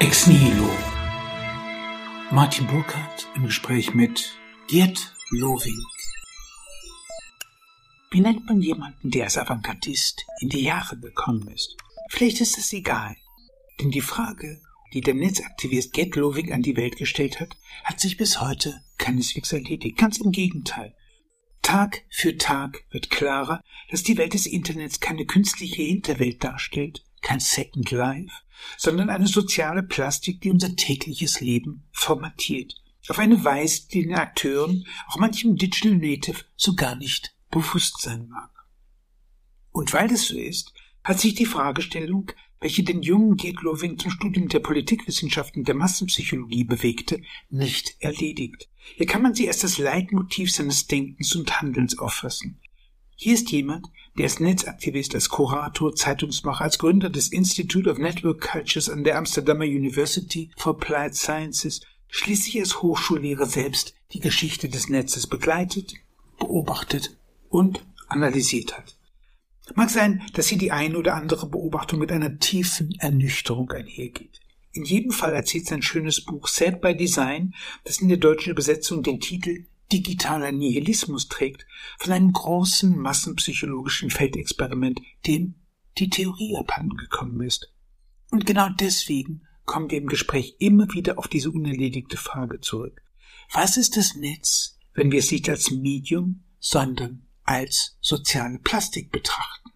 Ex Nihilo. Martin Burkhardt im Gespräch mit Gerd Loving. Wie nennt man jemanden, der als Avantgardist in die Jahre gekommen ist? Vielleicht ist es egal, denn die Frage, die der Netzaktivist Gerd Loving an die Welt gestellt hat, hat sich bis heute keineswegs erledigt. Ganz im Gegenteil. Tag für Tag wird klarer, dass die Welt des Internets keine künstliche Hinterwelt darstellt, kein Second Life, sondern eine soziale Plastik, die unser tägliches Leben formatiert. Auf eine Weise, die den Akteuren, auch manchem Digital Native, so gar nicht bewusst sein mag. Und weil das so ist, hat sich die Fragestellung, welche den jungen Gerd Loving zum Studium der Politikwissenschaften der Massenpsychologie bewegte, nicht erledigt. Hier kann man sie als das Leitmotiv seines Denkens und Handelns auffassen. Hier ist jemand, der als Netzaktivist, als Kurator, Zeitungsmacher, als Gründer des Institute of Network Cultures an der Amsterdamer University for Applied Sciences, schließlich als Hochschullehrer selbst die Geschichte des Netzes begleitet, beobachtet und analysiert hat. Mag sein, dass hier die eine oder andere Beobachtung mit einer tiefen Ernüchterung einhergeht. In jedem Fall erzählt sein schönes Buch Sad by Design, das in der deutschen Übersetzung den Titel digitaler Nihilismus trägt, von einem großen massenpsychologischen Feldexperiment, dem die Theorie abhanden gekommen ist. Und genau deswegen kommen wir im Gespräch immer wieder auf diese unerledigte Frage zurück. Was ist das Netz, wenn wir es nicht als Medium, sondern als soziale Plastik betrachten?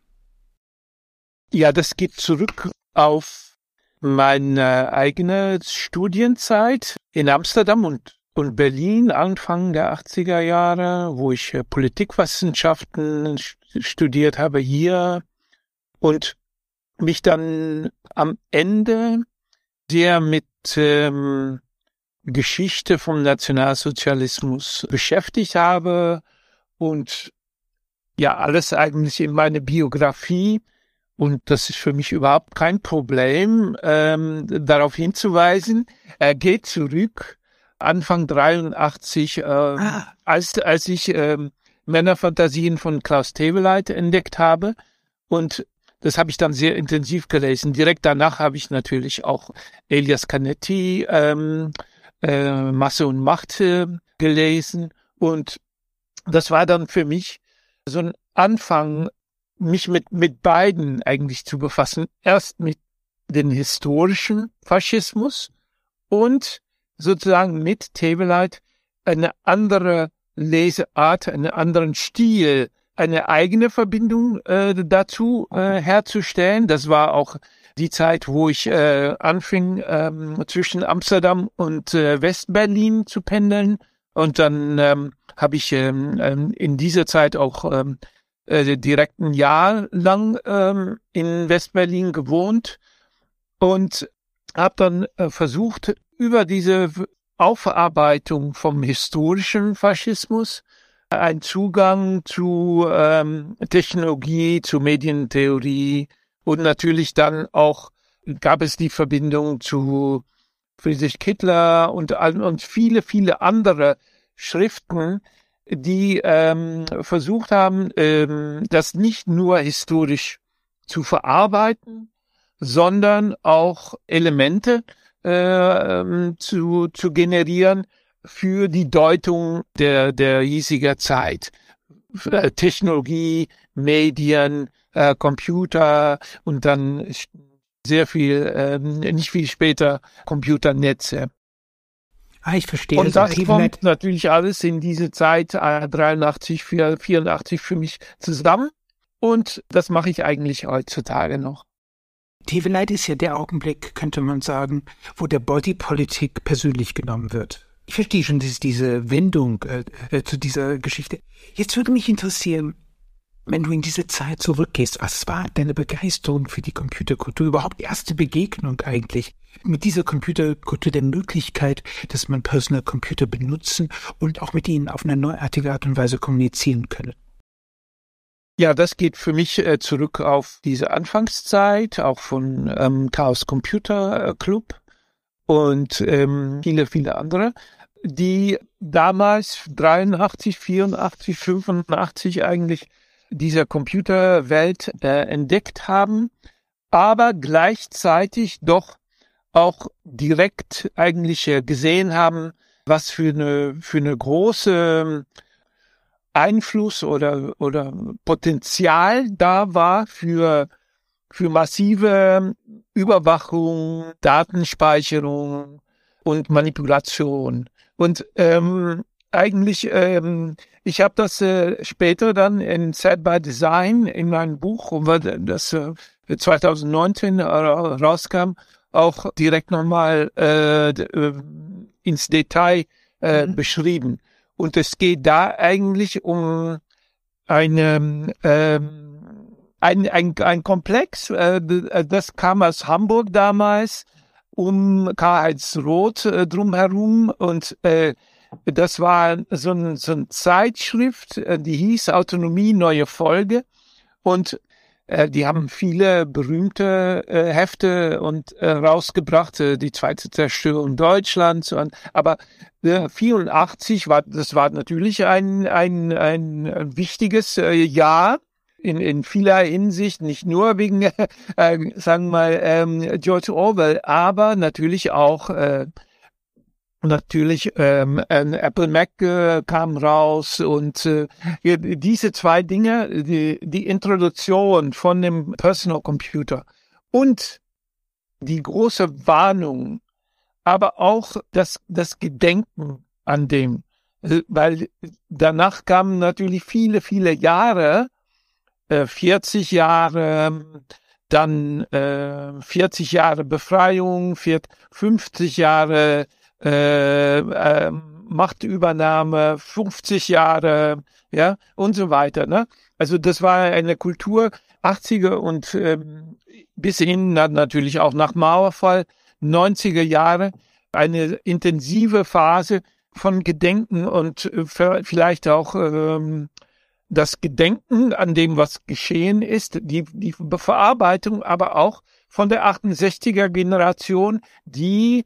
Ja, das geht zurück auf meine eigene Studienzeit in Amsterdam und und Berlin Anfang der 80er Jahre, wo ich äh, Politikwissenschaften studiert habe hier und mich dann am Ende sehr mit ähm, Geschichte vom Nationalsozialismus beschäftigt habe und ja alles eigentlich in meine Biografie und das ist für mich überhaupt kein Problem, ähm, darauf hinzuweisen. Er geht zurück Anfang 83, äh, ah. als, als ich äh, Männerfantasien von Klaus Teweleit entdeckt habe. Und das habe ich dann sehr intensiv gelesen. Direkt danach habe ich natürlich auch Elias Canetti, ähm, äh, Masse und Macht äh, gelesen. Und das war dann für mich so ein Anfang, mich mit, mit beiden eigentlich zu befassen. Erst mit den historischen Faschismus und sozusagen mit Tablelight eine andere Leseart, einen anderen Stil, eine eigene Verbindung äh, dazu äh, herzustellen. Das war auch die Zeit, wo ich äh, anfing, ähm, zwischen Amsterdam und äh, Westberlin zu pendeln. Und dann ähm, habe ich ähm, ähm, in dieser Zeit auch ähm, äh, direkt ein Jahr lang ähm, in Westberlin gewohnt und habe dann äh, versucht, über diese Aufarbeitung vom historischen Faschismus ein Zugang zu ähm, Technologie, zu Medientheorie und natürlich dann auch gab es die Verbindung zu Friedrich Kittler und, und viele, viele andere Schriften, die ähm, versucht haben, ähm, das nicht nur historisch zu verarbeiten, sondern auch Elemente äh, zu, zu generieren für die Deutung der, der hiesiger Zeit. Technologie, Medien, äh, Computer und dann sehr viel, äh, nicht viel später Computernetze. Ah, ich verstehe. Und das kommt natürlich alles in diese Zeit äh, 83, 84 für mich zusammen. Und das mache ich eigentlich heutzutage noch. TV-Night ist ja der Augenblick, könnte man sagen, wo der Bodypolitik persönlich genommen wird. Ich verstehe schon diese, diese Wendung äh, äh, zu dieser Geschichte. Jetzt würde mich interessieren, wenn du in diese Zeit zurückgehst, was war deine Begeisterung für die Computerkultur? Überhaupt erste Begegnung eigentlich mit dieser Computerkultur, der Möglichkeit, dass man Personal Computer benutzen und auch mit ihnen auf eine neuartige Art und Weise kommunizieren können. Ja, das geht für mich äh, zurück auf diese Anfangszeit, auch von ähm, Chaos Computer Club und ähm, viele, viele andere, die damals 83, 84, 85 eigentlich dieser Computerwelt äh, entdeckt haben, aber gleichzeitig doch auch direkt eigentlich äh, gesehen haben, was für eine, für eine große Einfluss oder, oder Potenzial da war für, für massive Überwachung, Datenspeicherung und Manipulation. Und ähm, eigentlich, ähm, ich habe das äh, später dann in Set by Design in meinem Buch, das äh, 2019 rauskam, auch direkt nochmal äh, äh, ins Detail äh, mhm. beschrieben. Und es geht da eigentlich um eine, ähm, ein, ein, ein Komplex, äh, das kam aus Hamburg damals, um Karlsruhe äh, drumherum. Und äh, das war so, ein, so eine Zeitschrift, äh, die hieß Autonomie neue Folge. Und äh, die haben viele berühmte äh, Hefte und äh, rausgebracht, äh, die zweite Zerstörung Deutschlands. Und, aber äh, 84 war, das war natürlich ein, ein, ein wichtiges äh, Jahr in, in vieler Hinsicht, nicht nur wegen, äh, sagen wir mal, ähm, George Orwell, aber natürlich auch äh, natürlich ähm, ein Apple Mac äh, kam raus und äh, diese zwei Dinge, die, die Introduktion von dem Personal Computer und die große Warnung, aber auch das, das Gedenken an dem, äh, weil danach kamen natürlich viele, viele Jahre, äh, 40 Jahre, dann äh, 40 Jahre Befreiung, 50 Jahre äh, äh, Machtübernahme, 50 Jahre, ja, und so weiter. Ne? Also das war eine Kultur 80er und ähm, bis hin natürlich auch nach Mauerfall 90er Jahre eine intensive Phase von Gedenken und äh, vielleicht auch ähm, das Gedenken an dem, was geschehen ist, die, die Verarbeitung aber auch von der 68er Generation, die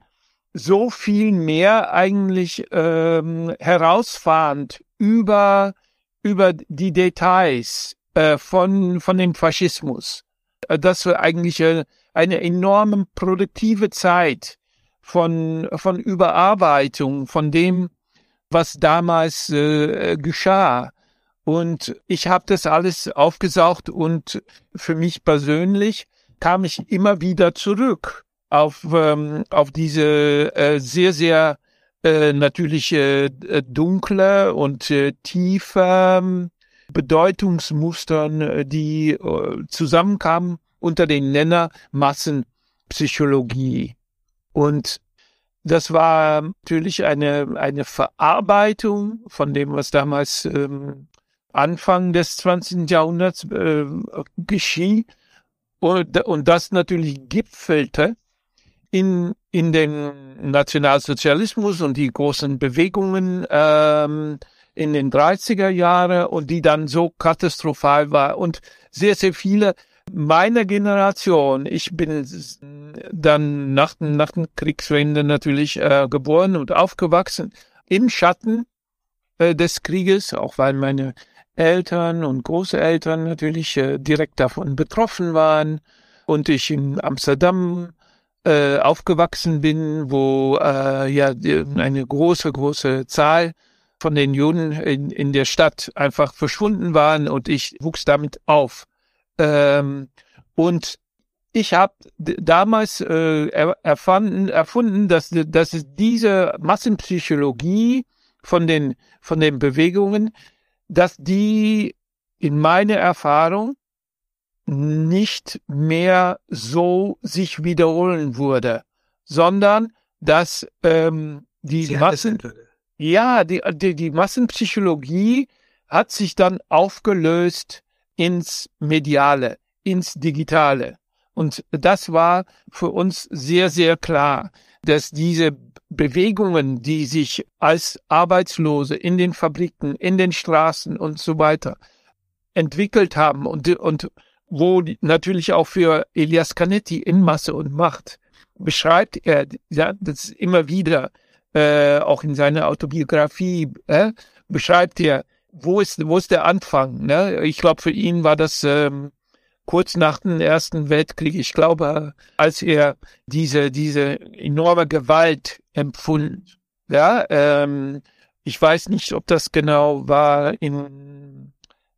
so viel mehr eigentlich ähm, herausfahrend über über die Details äh, von von dem Faschismus. Äh, das war eigentlich äh, eine enorme produktive Zeit von von Überarbeitung von dem, was damals äh, geschah. Und ich habe das alles aufgesaugt und für mich persönlich kam ich immer wieder zurück auf, ähm, auf diese äh, sehr, sehr äh, natürlich äh, dunkle und äh, tiefe ähm, Bedeutungsmustern, äh, die äh, zusammenkamen unter den Nenner Massenpsychologie. Und das war natürlich eine, eine Verarbeitung von dem, was damals ähm, Anfang des 20. Jahrhunderts äh, geschah. Und, und das natürlich gipfelte in, in den Nationalsozialismus und die großen Bewegungen ähm, in den 30er Jahre und die dann so katastrophal war. Und sehr, sehr viele meiner Generation, ich bin dann nach, nach der Kriegswende natürlich äh, geboren und aufgewachsen im Schatten äh, des Krieges, auch weil meine Eltern und Großeltern natürlich äh, direkt davon betroffen waren und ich in Amsterdam äh, aufgewachsen bin, wo äh, ja eine große, große Zahl von den Juden in, in der Stadt einfach verschwunden waren und ich wuchs damit auf. Ähm, und ich habe damals äh, erfanden, erfunden, dass, dass diese Massenpsychologie von den, von den Bewegungen, dass die in meiner Erfahrung nicht mehr so sich wiederholen würde, sondern dass ähm, die Massen, ja, die, die, die Massenpsychologie hat sich dann aufgelöst ins Mediale, ins Digitale. Und das war für uns sehr, sehr klar, dass diese Bewegungen, die sich als Arbeitslose in den Fabriken, in den Straßen und so weiter entwickelt haben und, und wo natürlich auch für Elias Canetti in Masse und Macht beschreibt er ja, das immer wieder, äh, auch in seiner Autobiografie, äh, beschreibt er, wo ist, wo ist der Anfang? Ne? Ich glaube, für ihn war das ähm, kurz nach dem Ersten Weltkrieg, ich glaube, als er diese, diese enorme Gewalt empfunden, ja, ähm, ich weiß nicht, ob das genau war in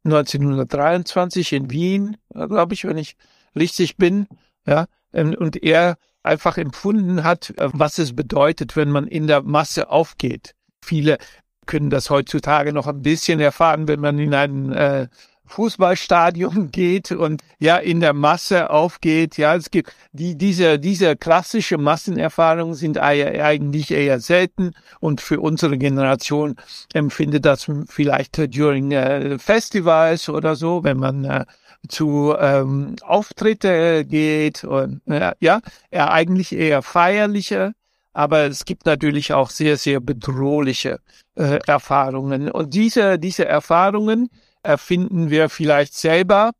1923 in Wien, glaube ich, wenn ich richtig bin, ja, ähm, und er einfach empfunden hat, äh, was es bedeutet, wenn man in der Masse aufgeht. Viele können das heutzutage noch ein bisschen erfahren, wenn man in ein äh, Fußballstadion geht und ja in der Masse aufgeht. Ja, es gibt die diese diese klassische Massenerfahrungen sind eigentlich eher selten und für unsere Generation empfindet das vielleicht during äh, Festivals oder so, wenn man äh, zu ähm, Auftritte geht und äh, ja, er eigentlich eher feierliche, aber es gibt natürlich auch sehr sehr bedrohliche äh, Erfahrungen und diese diese Erfahrungen erfinden wir vielleicht selber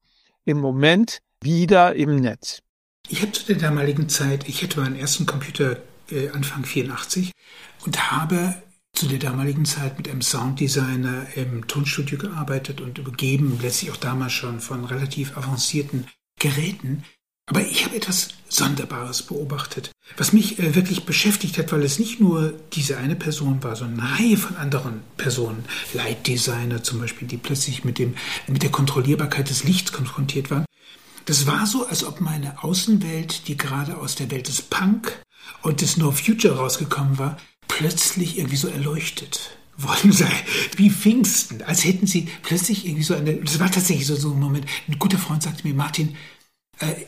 im Moment wieder im Netz. Ich habe zu der damaligen Zeit, ich hatte meinen ersten Computer äh, Anfang 84 und habe zu der damaligen Zeit mit einem Sounddesigner im Tonstudio gearbeitet und übergeben, letztlich auch damals schon von relativ avancierten Geräten. Aber ich habe etwas Sonderbares beobachtet, was mich äh, wirklich beschäftigt hat, weil es nicht nur diese eine Person war, sondern eine Reihe von anderen Personen, Lightdesigner zum Beispiel, die plötzlich mit, dem, mit der Kontrollierbarkeit des Lichts konfrontiert waren. Das war so, als ob meine Außenwelt, die gerade aus der Welt des Punk und des No Future rausgekommen war, plötzlich irgendwie so erleuchtet worden sei, wie Pfingsten, als hätten sie plötzlich irgendwie so eine, das war tatsächlich so, so ein Moment, ein guter Freund sagte mir, Martin,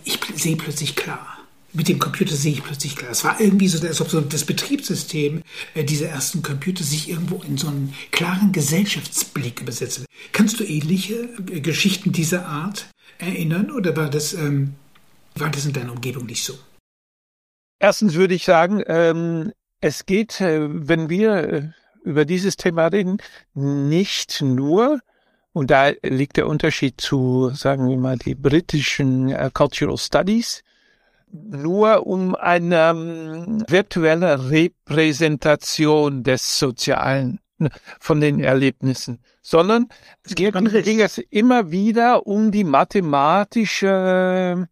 ich sehe plötzlich klar. Mit dem Computer sehe ich plötzlich klar. Es war irgendwie so, als ob so das Betriebssystem äh, dieser ersten Computer sich irgendwo in so einen klaren Gesellschaftsblick übersetzt. Kannst du ähnliche äh, Geschichten dieser Art erinnern oder war das, ähm, war das in deiner Umgebung nicht so? Erstens würde ich sagen, ähm, es geht, äh, wenn wir äh, über dieses Thema reden, nicht nur, und da liegt der Unterschied zu, sagen wir mal, die britischen uh, Cultural Studies, nur um eine ähm, virtuelle Repräsentation des Sozialen ne, von den Erlebnissen, sondern es ging, ging es immer wieder um die mathematische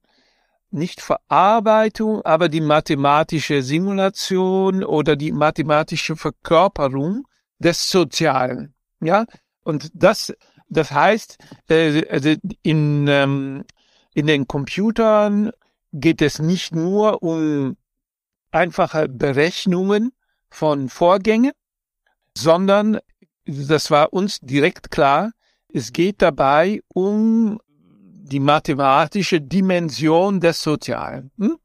nicht Verarbeitung, aber die mathematische Simulation oder die mathematische Verkörperung des Sozialen. Ja, und das, das heißt, äh, also in, ähm, in den Computern geht es nicht nur um einfache Berechnungen von Vorgängen, sondern das war uns direkt klar, es geht dabei um die mathematische Dimension des Sozialen. Hm?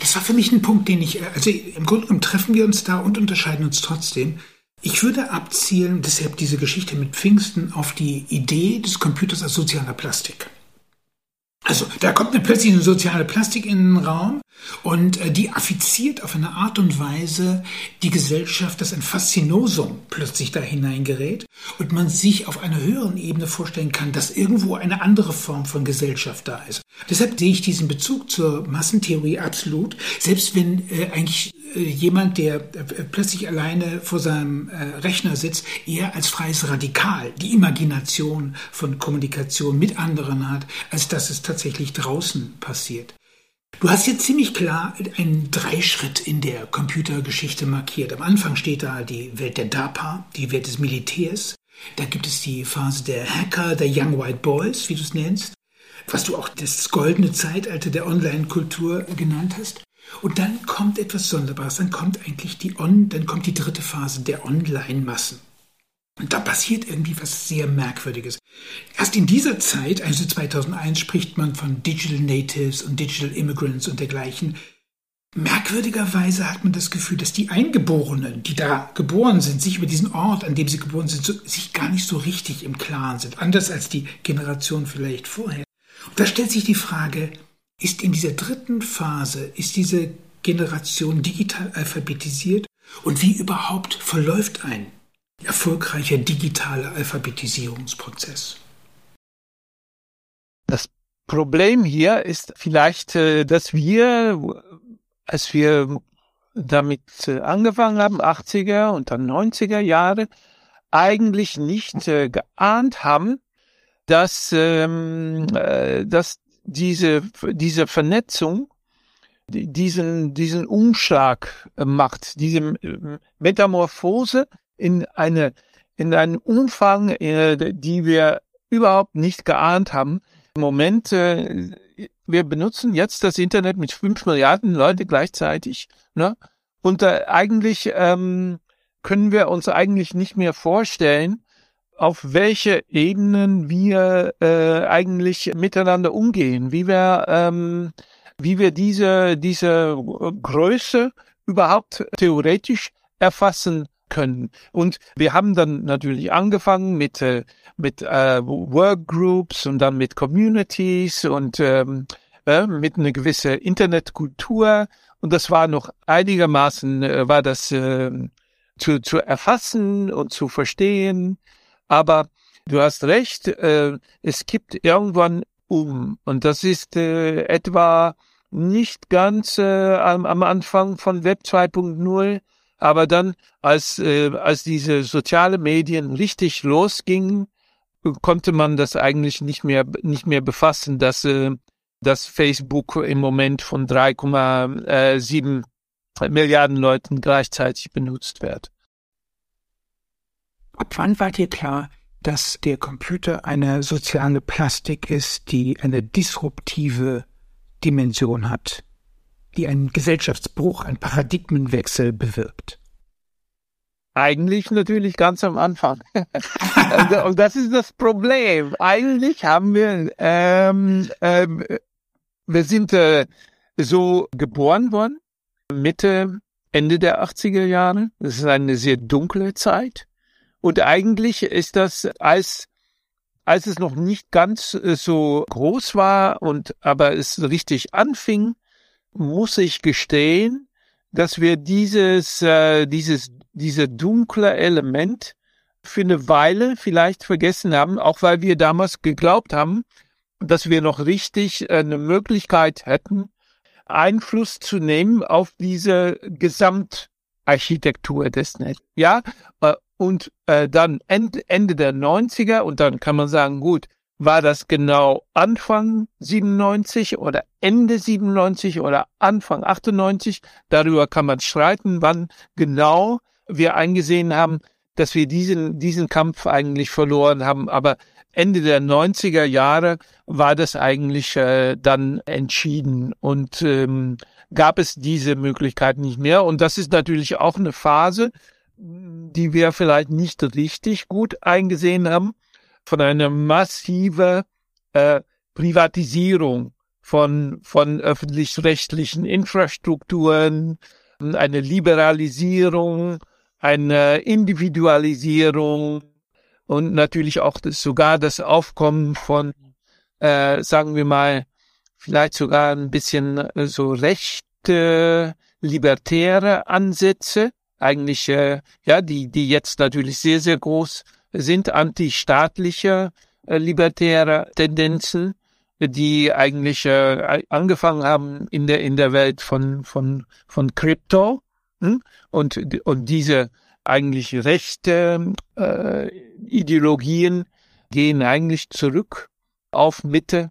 Das war für mich ein Punkt, den ich, also im Grunde genommen treffen wir uns da und unterscheiden uns trotzdem. Ich würde abzielen, deshalb diese Geschichte mit Pfingsten, auf die Idee des Computers als sozialer Plastik. Also da kommt mir plötzlich eine soziale Plastik in den Raum und äh, die affiziert auf eine Art und Weise die Gesellschaft, dass ein Faszinosum plötzlich da hineingerät und man sich auf einer höheren Ebene vorstellen kann, dass irgendwo eine andere Form von Gesellschaft da ist. Deshalb sehe ich diesen Bezug zur Massentheorie absolut, selbst wenn äh, eigentlich äh, jemand, der äh, plötzlich alleine vor seinem äh, Rechner sitzt, eher als freies Radikal die Imagination von Kommunikation mit anderen hat, als dass es tatsächlich draußen passiert. Du hast jetzt ziemlich klar einen Dreischritt in der Computergeschichte markiert. Am Anfang steht da die Welt der DARPA, die Welt des Militärs. Da gibt es die Phase der Hacker, der Young White Boys, wie du es nennst, was du auch das goldene Zeitalter der Online-Kultur genannt hast. Und dann kommt etwas Sonderbares, dann kommt eigentlich die On, dann kommt die dritte Phase der Online-Massen. Und da passiert irgendwie was sehr Merkwürdiges. Erst in dieser Zeit, also 2001, spricht man von Digital Natives und Digital Immigrants und dergleichen. Merkwürdigerweise hat man das Gefühl, dass die Eingeborenen, die da geboren sind, sich über diesen Ort, an dem sie geboren sind, so, sich gar nicht so richtig im Klaren sind. Anders als die Generation vielleicht vorher. Und da stellt sich die Frage, ist in dieser dritten Phase, ist diese Generation digital alphabetisiert? Und wie überhaupt verläuft ein erfolgreicher digitaler Alphabetisierungsprozess? Das Problem hier ist vielleicht, äh, dass wir, als wir damit äh, angefangen haben, 80er und dann 90er Jahre, eigentlich nicht äh, geahnt haben, dass, ähm, äh, dass diese, diese Vernetzung diesen, diesen Umschlag macht, diese Metamorphose in eine, in einen Umfang, äh, die wir überhaupt nicht geahnt haben. Im Moment, äh, wir benutzen jetzt das Internet mit fünf Milliarden Leute gleichzeitig, ne? Und äh, eigentlich ähm, können wir uns eigentlich nicht mehr vorstellen, auf welche Ebenen wir äh, eigentlich miteinander umgehen, wie wir ähm, wie wir diese diese Größe überhaupt theoretisch erfassen können. Und wir haben dann natürlich angefangen mit äh, mit äh, Workgroups und dann mit Communities und ähm, äh, mit einer gewissen Internetkultur. Und das war noch einigermaßen äh, war das äh, zu, zu erfassen und zu verstehen. Aber du hast recht, äh, es gibt irgendwann um. Und das ist äh, etwa nicht ganz äh, am, am Anfang von Web 2.0, aber dann, als, äh, als diese soziale Medien richtig losgingen, konnte man das eigentlich nicht mehr, nicht mehr befassen, dass, äh, dass Facebook im Moment von 3,7 Milliarden Leuten gleichzeitig benutzt wird. Ab wann war dir klar, dass der Computer eine soziale Plastik ist, die eine disruptive Dimension hat, die einen Gesellschaftsbruch, einen Paradigmenwechsel bewirkt? Eigentlich natürlich ganz am Anfang. und das ist das Problem. Eigentlich haben wir, ähm, ähm, wir sind äh, so geboren worden, Mitte, Ende der 80er Jahre. Das ist eine sehr dunkle Zeit. Und eigentlich ist das, als, als es noch nicht ganz äh, so groß war und aber es richtig anfing, muss ich gestehen, dass wir dieses, äh, dieses, diese dunkle Element für eine Weile vielleicht vergessen haben, auch weil wir damals geglaubt haben, dass wir noch richtig äh, eine Möglichkeit hätten, Einfluss zu nehmen auf diese Gesamtarchitektur des Netz. Ja, äh, und äh, dann Ende, Ende der 90er und dann kann man sagen, gut, war das genau Anfang 97 oder Ende 97 oder Anfang 98? Darüber kann man streiten, wann genau wir eingesehen haben, dass wir diesen, diesen Kampf eigentlich verloren haben. Aber Ende der 90er Jahre war das eigentlich äh, dann entschieden und ähm, gab es diese Möglichkeit nicht mehr. Und das ist natürlich auch eine Phase, die wir vielleicht nicht richtig gut eingesehen haben, von einer massiven äh, Privatisierung von, von öffentlich-rechtlichen Infrastrukturen, eine Liberalisierung, eine Individualisierung und natürlich auch das, sogar das Aufkommen von, äh, sagen wir mal, vielleicht sogar ein bisschen äh, so rechte, libertäre Ansätze, eigentlich, äh, ja, die, die jetzt natürlich sehr, sehr groß sind, antistaatliche, äh, libertäre Tendenzen, die eigentlich äh, angefangen haben in der, in der Welt von, von, von Krypto, hm? und, und diese eigentlich rechte äh, Ideologien gehen eigentlich zurück auf Mitte,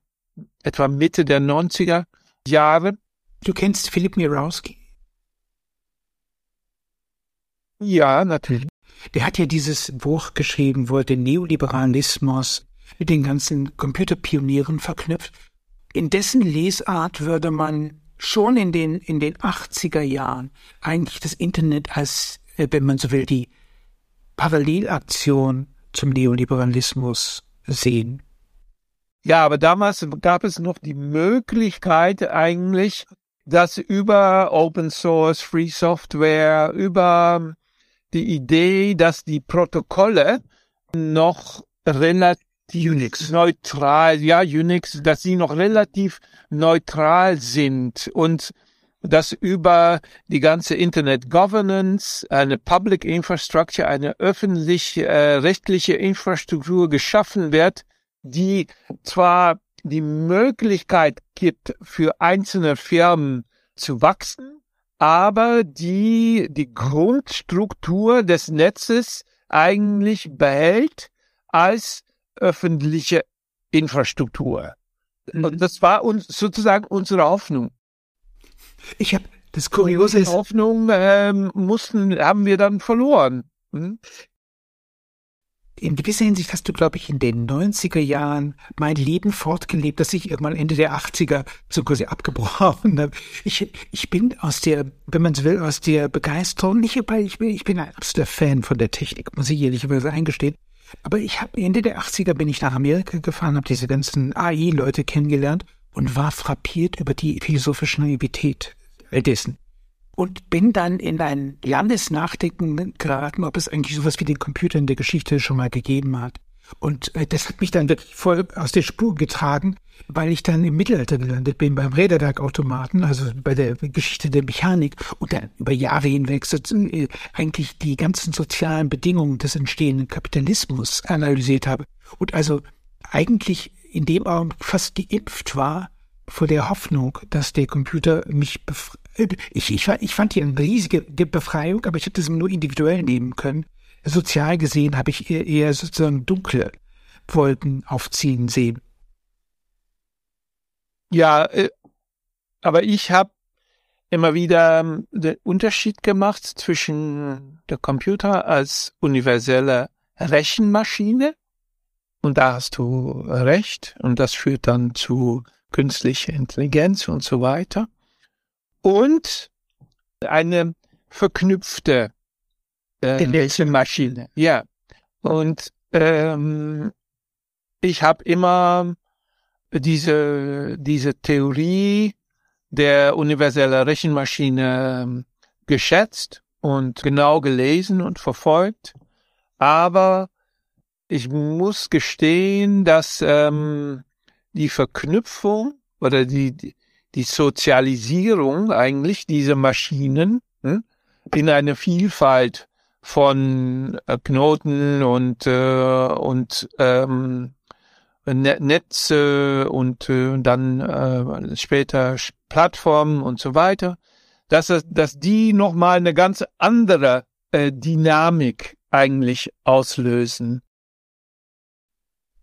etwa Mitte der 90er Jahre. Du kennst Philipp Mirowski? Ja, natürlich. Der hat ja dieses Buch geschrieben, wo er den Neoliberalismus mit den ganzen Computerpionieren verknüpft. In dessen Lesart würde man schon in den, in den 80er Jahren eigentlich das Internet als, äh, wenn man so will, die Parallelaktion zum Neoliberalismus sehen. Ja, aber damals gab es noch die Möglichkeit eigentlich, dass über Open Source, Free Software, über die Idee, dass die Protokolle noch relativ Unix. neutral, ja, Unix, dass sie noch relativ neutral sind und dass über die ganze Internet Governance eine Public Infrastructure, eine öffentlich äh, rechtliche Infrastruktur geschaffen wird, die zwar die Möglichkeit gibt, für einzelne Firmen zu wachsen, aber die die Grundstruktur des Netzes eigentlich behält als öffentliche Infrastruktur. Und mhm. das war uns sozusagen unsere Hoffnung. Ich habe das Kuriose ist. Hoffnung ähm, mussten, haben wir dann verloren. Hm? In gewisser Hinsicht hast du, glaube ich, in den 90er Jahren mein Leben fortgelebt, das ich irgendwann Ende der 80er so quasi abgebrochen habe. Ich, ich bin aus der, wenn man es will, aus der Begeisterung, nicht, weil ich bin, ich bin ein absoluter Fan von der Technik, muss ich ehrlicherweise eingestehen. Aber ich habe Ende der 80er bin ich nach Amerika gefahren, habe diese ganzen AI-Leute kennengelernt und war frappiert über die philosophische Naivität all dessen und bin dann in ein Landesnachdenken geraten, ob es eigentlich sowas wie den Computer in der Geschichte schon mal gegeben hat. Und äh, das hat mich dann wirklich voll aus der Spur getragen, weil ich dann im Mittelalter gelandet bin beim Räderwerkautomaten, also bei der Geschichte der Mechanik und dann über Jahre hinweg äh, eigentlich die ganzen sozialen Bedingungen des entstehenden Kapitalismus analysiert habe und also eigentlich in dem Augenblick fast geimpft war vor der Hoffnung, dass der Computer mich befreit ich, ich, ich fand hier eine riesige Befreiung, aber ich hätte es nur individuell nehmen können. Sozial gesehen habe ich eher, eher sozusagen dunkle Wolken aufziehen sehen. Ja, äh, aber ich habe immer wieder ähm, den Unterschied gemacht zwischen der Computer als universelle Rechenmaschine und da hast du recht und das führt dann zu künstlicher Intelligenz und so weiter und eine verknüpfte äh, Maschine. Ja. Und ähm, ich habe immer diese, diese Theorie der universellen Rechenmaschine ähm, geschätzt und genau gelesen und verfolgt. Aber ich muss gestehen, dass ähm, die Verknüpfung oder die, die, die Sozialisierung eigentlich dieser Maschinen hm, in eine Vielfalt von äh, Knoten und äh, und ähm, ne-, Netze und äh, dann äh, später Plattformen und so weiter, dass dass die noch mal eine ganz andere äh, Dynamik eigentlich auslösen.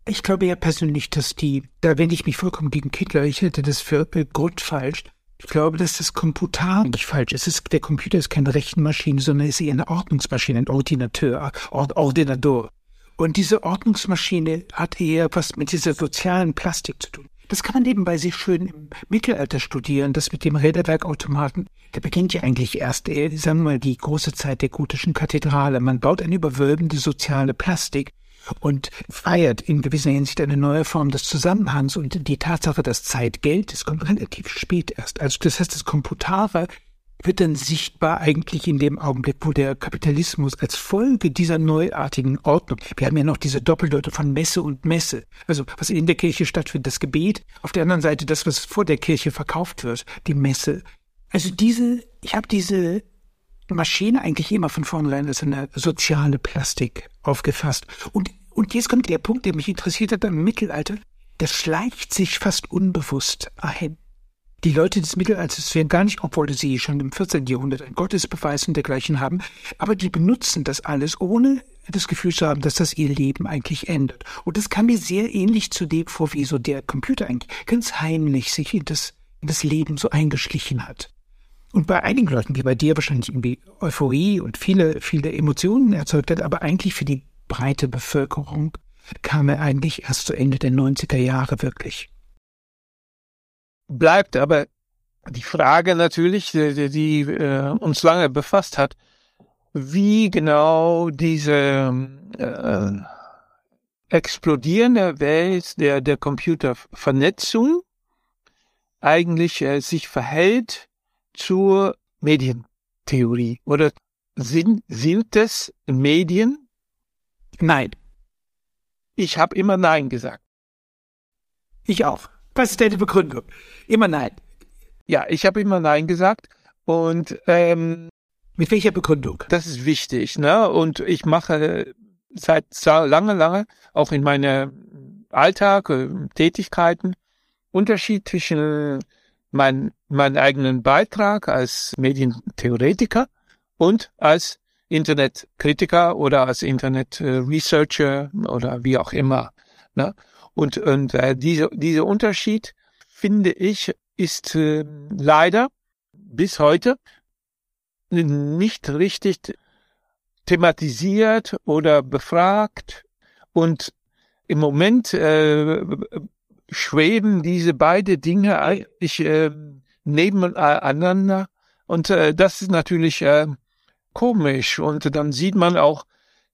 Ich glaube ja persönlich, dass die, da wende ich mich vollkommen gegen Kittler, ich hätte das für grundfalsch. Ich glaube, dass das Computer nicht falsch ist. ist. Der Computer ist keine Rechenmaschine, sondern ist eher eine Ordnungsmaschine, ein Ordinateur, Ord Ordinador. Und diese Ordnungsmaschine hat eher was mit dieser sozialen Plastik zu tun. Das kann man nebenbei sehr schön im Mittelalter studieren, das mit dem Räderwerkautomaten. Der beginnt ja eigentlich erst, äh, sagen wir mal, die große Zeit der gotischen Kathedrale. Man baut eine überwölbende soziale Plastik, und feiert in gewisser Hinsicht eine neue Form des Zusammenhangs und die Tatsache, dass Zeit Geld ist, kommt relativ spät erst. Also das heißt, das Komputare wird dann sichtbar eigentlich in dem Augenblick, wo der Kapitalismus als Folge dieser neuartigen Ordnung, wir haben ja noch diese Doppeldeute von Messe und Messe, also was in der Kirche stattfindet, das Gebet, auf der anderen Seite das, was vor der Kirche verkauft wird, die Messe. Also diese, ich habe diese Maschine eigentlich immer von vornherein als eine soziale Plastik aufgefasst. Und, und jetzt kommt der Punkt, der mich interessiert hat im Mittelalter. Das schleicht sich fast unbewusst ein. Die Leute des Mittelalters werden gar nicht, obwohl sie schon im 14. Jahrhundert einen Gottesbeweis und dergleichen haben, aber die benutzen das alles, ohne das Gefühl zu haben, dass das ihr Leben eigentlich ändert. Und das kam mir sehr ähnlich zu dem vor, wie so der Computer eigentlich ganz heimlich sich in das, in das Leben so eingeschlichen hat. Und bei einigen Leuten, wie bei dir wahrscheinlich irgendwie Euphorie und viele, viele Emotionen erzeugt hat, aber eigentlich für die breite Bevölkerung kam er eigentlich erst zu Ende der 90er Jahre wirklich. Bleibt aber die Frage natürlich, die, die äh, uns lange befasst hat, wie genau diese äh, explodierende Welt der, der Computervernetzung eigentlich äh, sich verhält zur Medientheorie? Oder sind, sind es Medien? Nein. Ich habe immer Nein gesagt. Ich auch. Was ist deine Begründung? Immer Nein. Ja, ich habe immer Nein gesagt. Und ähm, mit welcher Begründung? Das ist wichtig, ne? Und ich mache seit lange, lange auch in meinem Alltag, äh, Tätigkeiten Unterschied zwischen mein, meinen eigenen Beitrag als Medientheoretiker und als Internetkritiker oder als Internet-Researcher oder wie auch immer. Ne? Und, und äh, diese, dieser Unterschied, finde ich, ist äh, leider bis heute nicht richtig thematisiert oder befragt. Und im Moment äh, schweben diese beiden Dinge eigentlich äh, nebeneinander. Und äh, das ist natürlich äh, komisch. Und dann sieht man auch,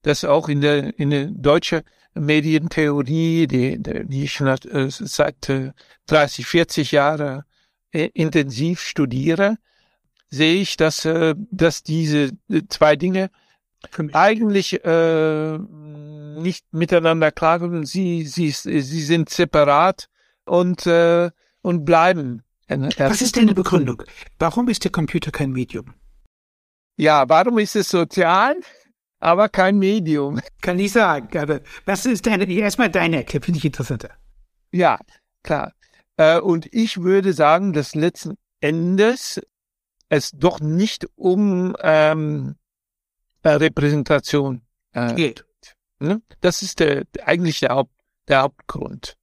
dass auch in der, in der deutschen Medientheorie, die, die ich äh, seit 30, 40 Jahren äh, intensiv studiere, sehe ich, dass, äh, dass diese zwei Dinge eigentlich äh, nicht miteinander klarkommen. Sie, sie, sie sind separat und, äh, und bleiben. Was ist deine Begründung? Warum ist der Computer kein Medium? Ja, warum ist es sozial? aber kein Medium. Kann ich sagen. Aber was ist deine, erstmal deine Erklärung, finde ich interessanter. Ja, klar. Äh, und ich würde sagen, dass letzten Endes es doch nicht um ähm, Repräsentation äh, geht. Ne? Das ist der, eigentlich der, Haupt, der Hauptgrund.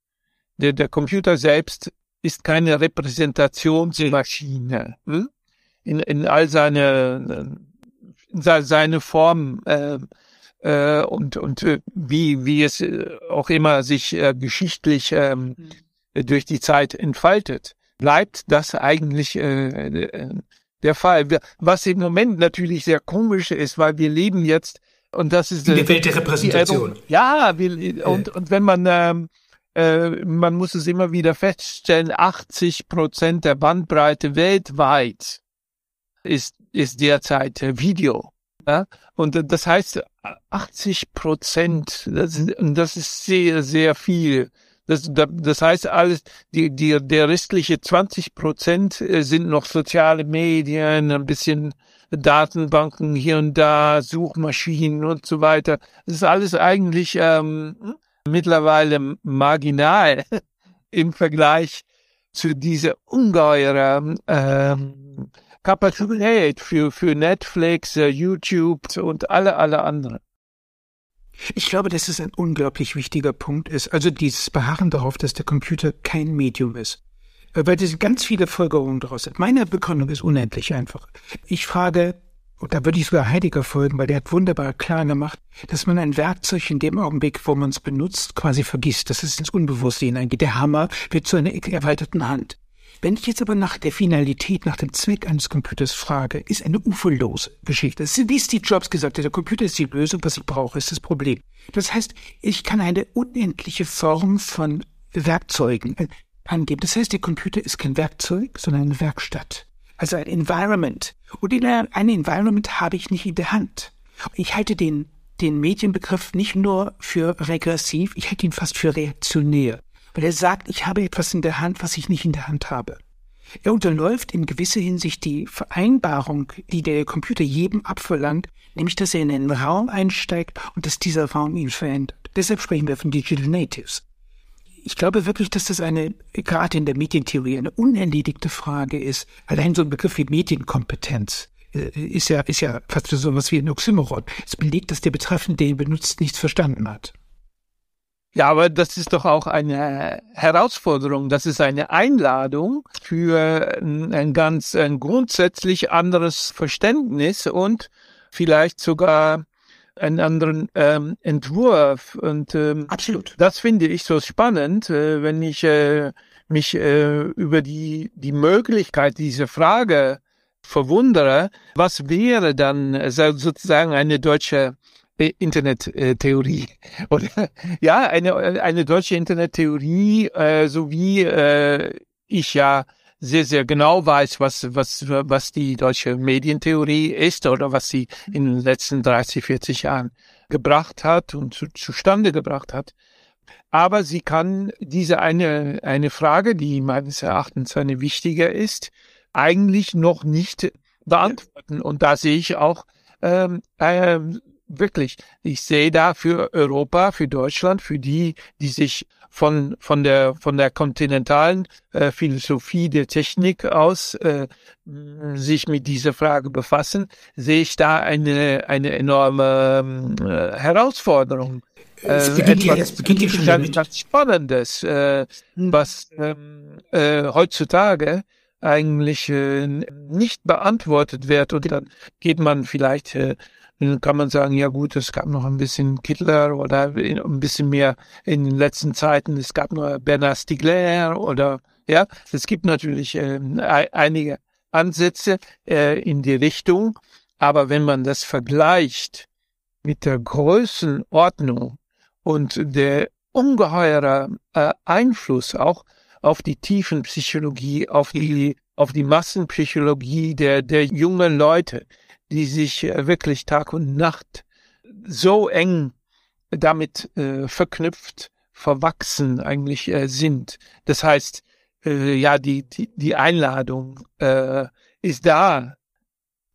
Der, der Computer selbst ist keine Repräsentationsmaschine. Hm? In, in all seine seine Form äh, äh, und und äh, wie wie es äh, auch immer sich äh, geschichtlich ähm, mhm. durch die Zeit entfaltet, bleibt das eigentlich äh, äh, der Fall. Was im Moment natürlich sehr komisch ist, weil wir leben jetzt und das ist in der Welt der Repräsentation. Die, ja, wir, und und wenn man ähm, äh, man muss es immer wieder feststellen, 80 Prozent der Bandbreite weltweit ist, ist derzeit Video. Ja? Und das heißt, 80 Prozent, das, das ist sehr, sehr viel. Das, das heißt alles, die, die, der restliche 20 Prozent äh, sind noch soziale Medien, ein bisschen Datenbanken hier und da, Suchmaschinen und so weiter. Das ist alles eigentlich ähm, mittlerweile marginal im Vergleich zu dieser ungeheuren ähm, Kapazität für, für Netflix, äh, YouTube und alle, alle anderen. Ich glaube, dass es ein unglaublich wichtiger Punkt ist. Also dieses Beharren darauf, dass der Computer kein Medium ist. Äh, weil es ganz viele Folgerungen daraus sind. Meine Begründung ist unendlich einfach. Ich frage, und da würde ich sogar Heidegger folgen, weil der hat wunderbar klar gemacht, dass man ein Werkzeug in dem Augenblick, wo man es benutzt, quasi vergisst, dass es ins Unbewusste hineingeht. Der Hammer wird zu einer erweiterten Hand. Wenn ich jetzt aber nach der Finalität, nach dem Zweck eines Computers frage, ist eine ufellose Geschichte. Das ist, wie Steve Jobs gesagt hat, der Computer ist die Lösung, was ich brauche, ist das Problem. Das heißt, ich kann eine unendliche Form von Werkzeugen äh, angeben. Das heißt, der Computer ist kein Werkzeug, sondern eine Werkstatt. Also ein Environment. Und in einem Environment habe ich nicht in der Hand. Ich halte den, den Medienbegriff nicht nur für regressiv, ich halte ihn fast für reaktionär weil er sagt, ich habe etwas in der Hand, was ich nicht in der Hand habe. Er unterläuft in gewisser Hinsicht die Vereinbarung, die der Computer jedem abverlangt, nämlich dass er in einen Raum einsteigt und dass dieser Raum ihn verändert. Deshalb sprechen wir von Digital Natives. Ich glaube wirklich, dass das eine, gerade in der Medientheorie, eine unerledigte Frage ist. Allein so ein Begriff wie Medienkompetenz äh, ist ja, ist ja fast so was wie ein Oxymoron. Es belegt, dass der Betreffende, den benutzt, nichts verstanden hat. Ja, aber das ist doch auch eine Herausforderung. Das ist eine Einladung für ein ganz ein grundsätzlich anderes Verständnis und vielleicht sogar einen anderen ähm, Entwurf. Und ähm, absolut. Das finde ich so spannend, äh, wenn ich äh, mich äh, über die die Möglichkeit dieser Frage verwundere. Was wäre dann sozusagen eine deutsche Internettheorie. Oder ja eine eine deutsche Internettheorie äh, so wie äh, ich ja sehr sehr genau weiß was was was die deutsche Medientheorie ist oder was sie in den letzten 30 40 Jahren gebracht hat und zu, zustande gebracht hat. Aber sie kann diese eine eine Frage die meines Erachtens eine wichtige ist eigentlich noch nicht beantworten. Und da sehe ich auch ähm, äh, wirklich, ich sehe da für Europa, für Deutschland, für die, die sich von von der von der kontinentalen äh, Philosophie der Technik aus äh, sich mit dieser Frage befassen, sehe ich da eine eine enorme äh, Herausforderung. es beginnt ja, es beginnt ja schon damit. ganz Spannendes, äh, hm. was ähm, äh, heutzutage eigentlich äh, nicht beantwortet wird. Und dann geht man vielleicht, äh, kann man sagen, ja gut, es gab noch ein bisschen Hitler oder ein bisschen mehr in den letzten Zeiten, es gab noch Bernard Stiegler oder ja, es gibt natürlich äh, einige Ansätze äh, in die Richtung, aber wenn man das vergleicht mit der Größenordnung und der ungeheure äh, Einfluss auch auf die Tiefenpsychologie, auf die, auf die Massenpsychologie der, der jungen Leute, die sich äh, wirklich Tag und Nacht so eng damit äh, verknüpft, verwachsen eigentlich äh, sind. Das heißt, äh, ja, die, die, die Einladung äh, ist da,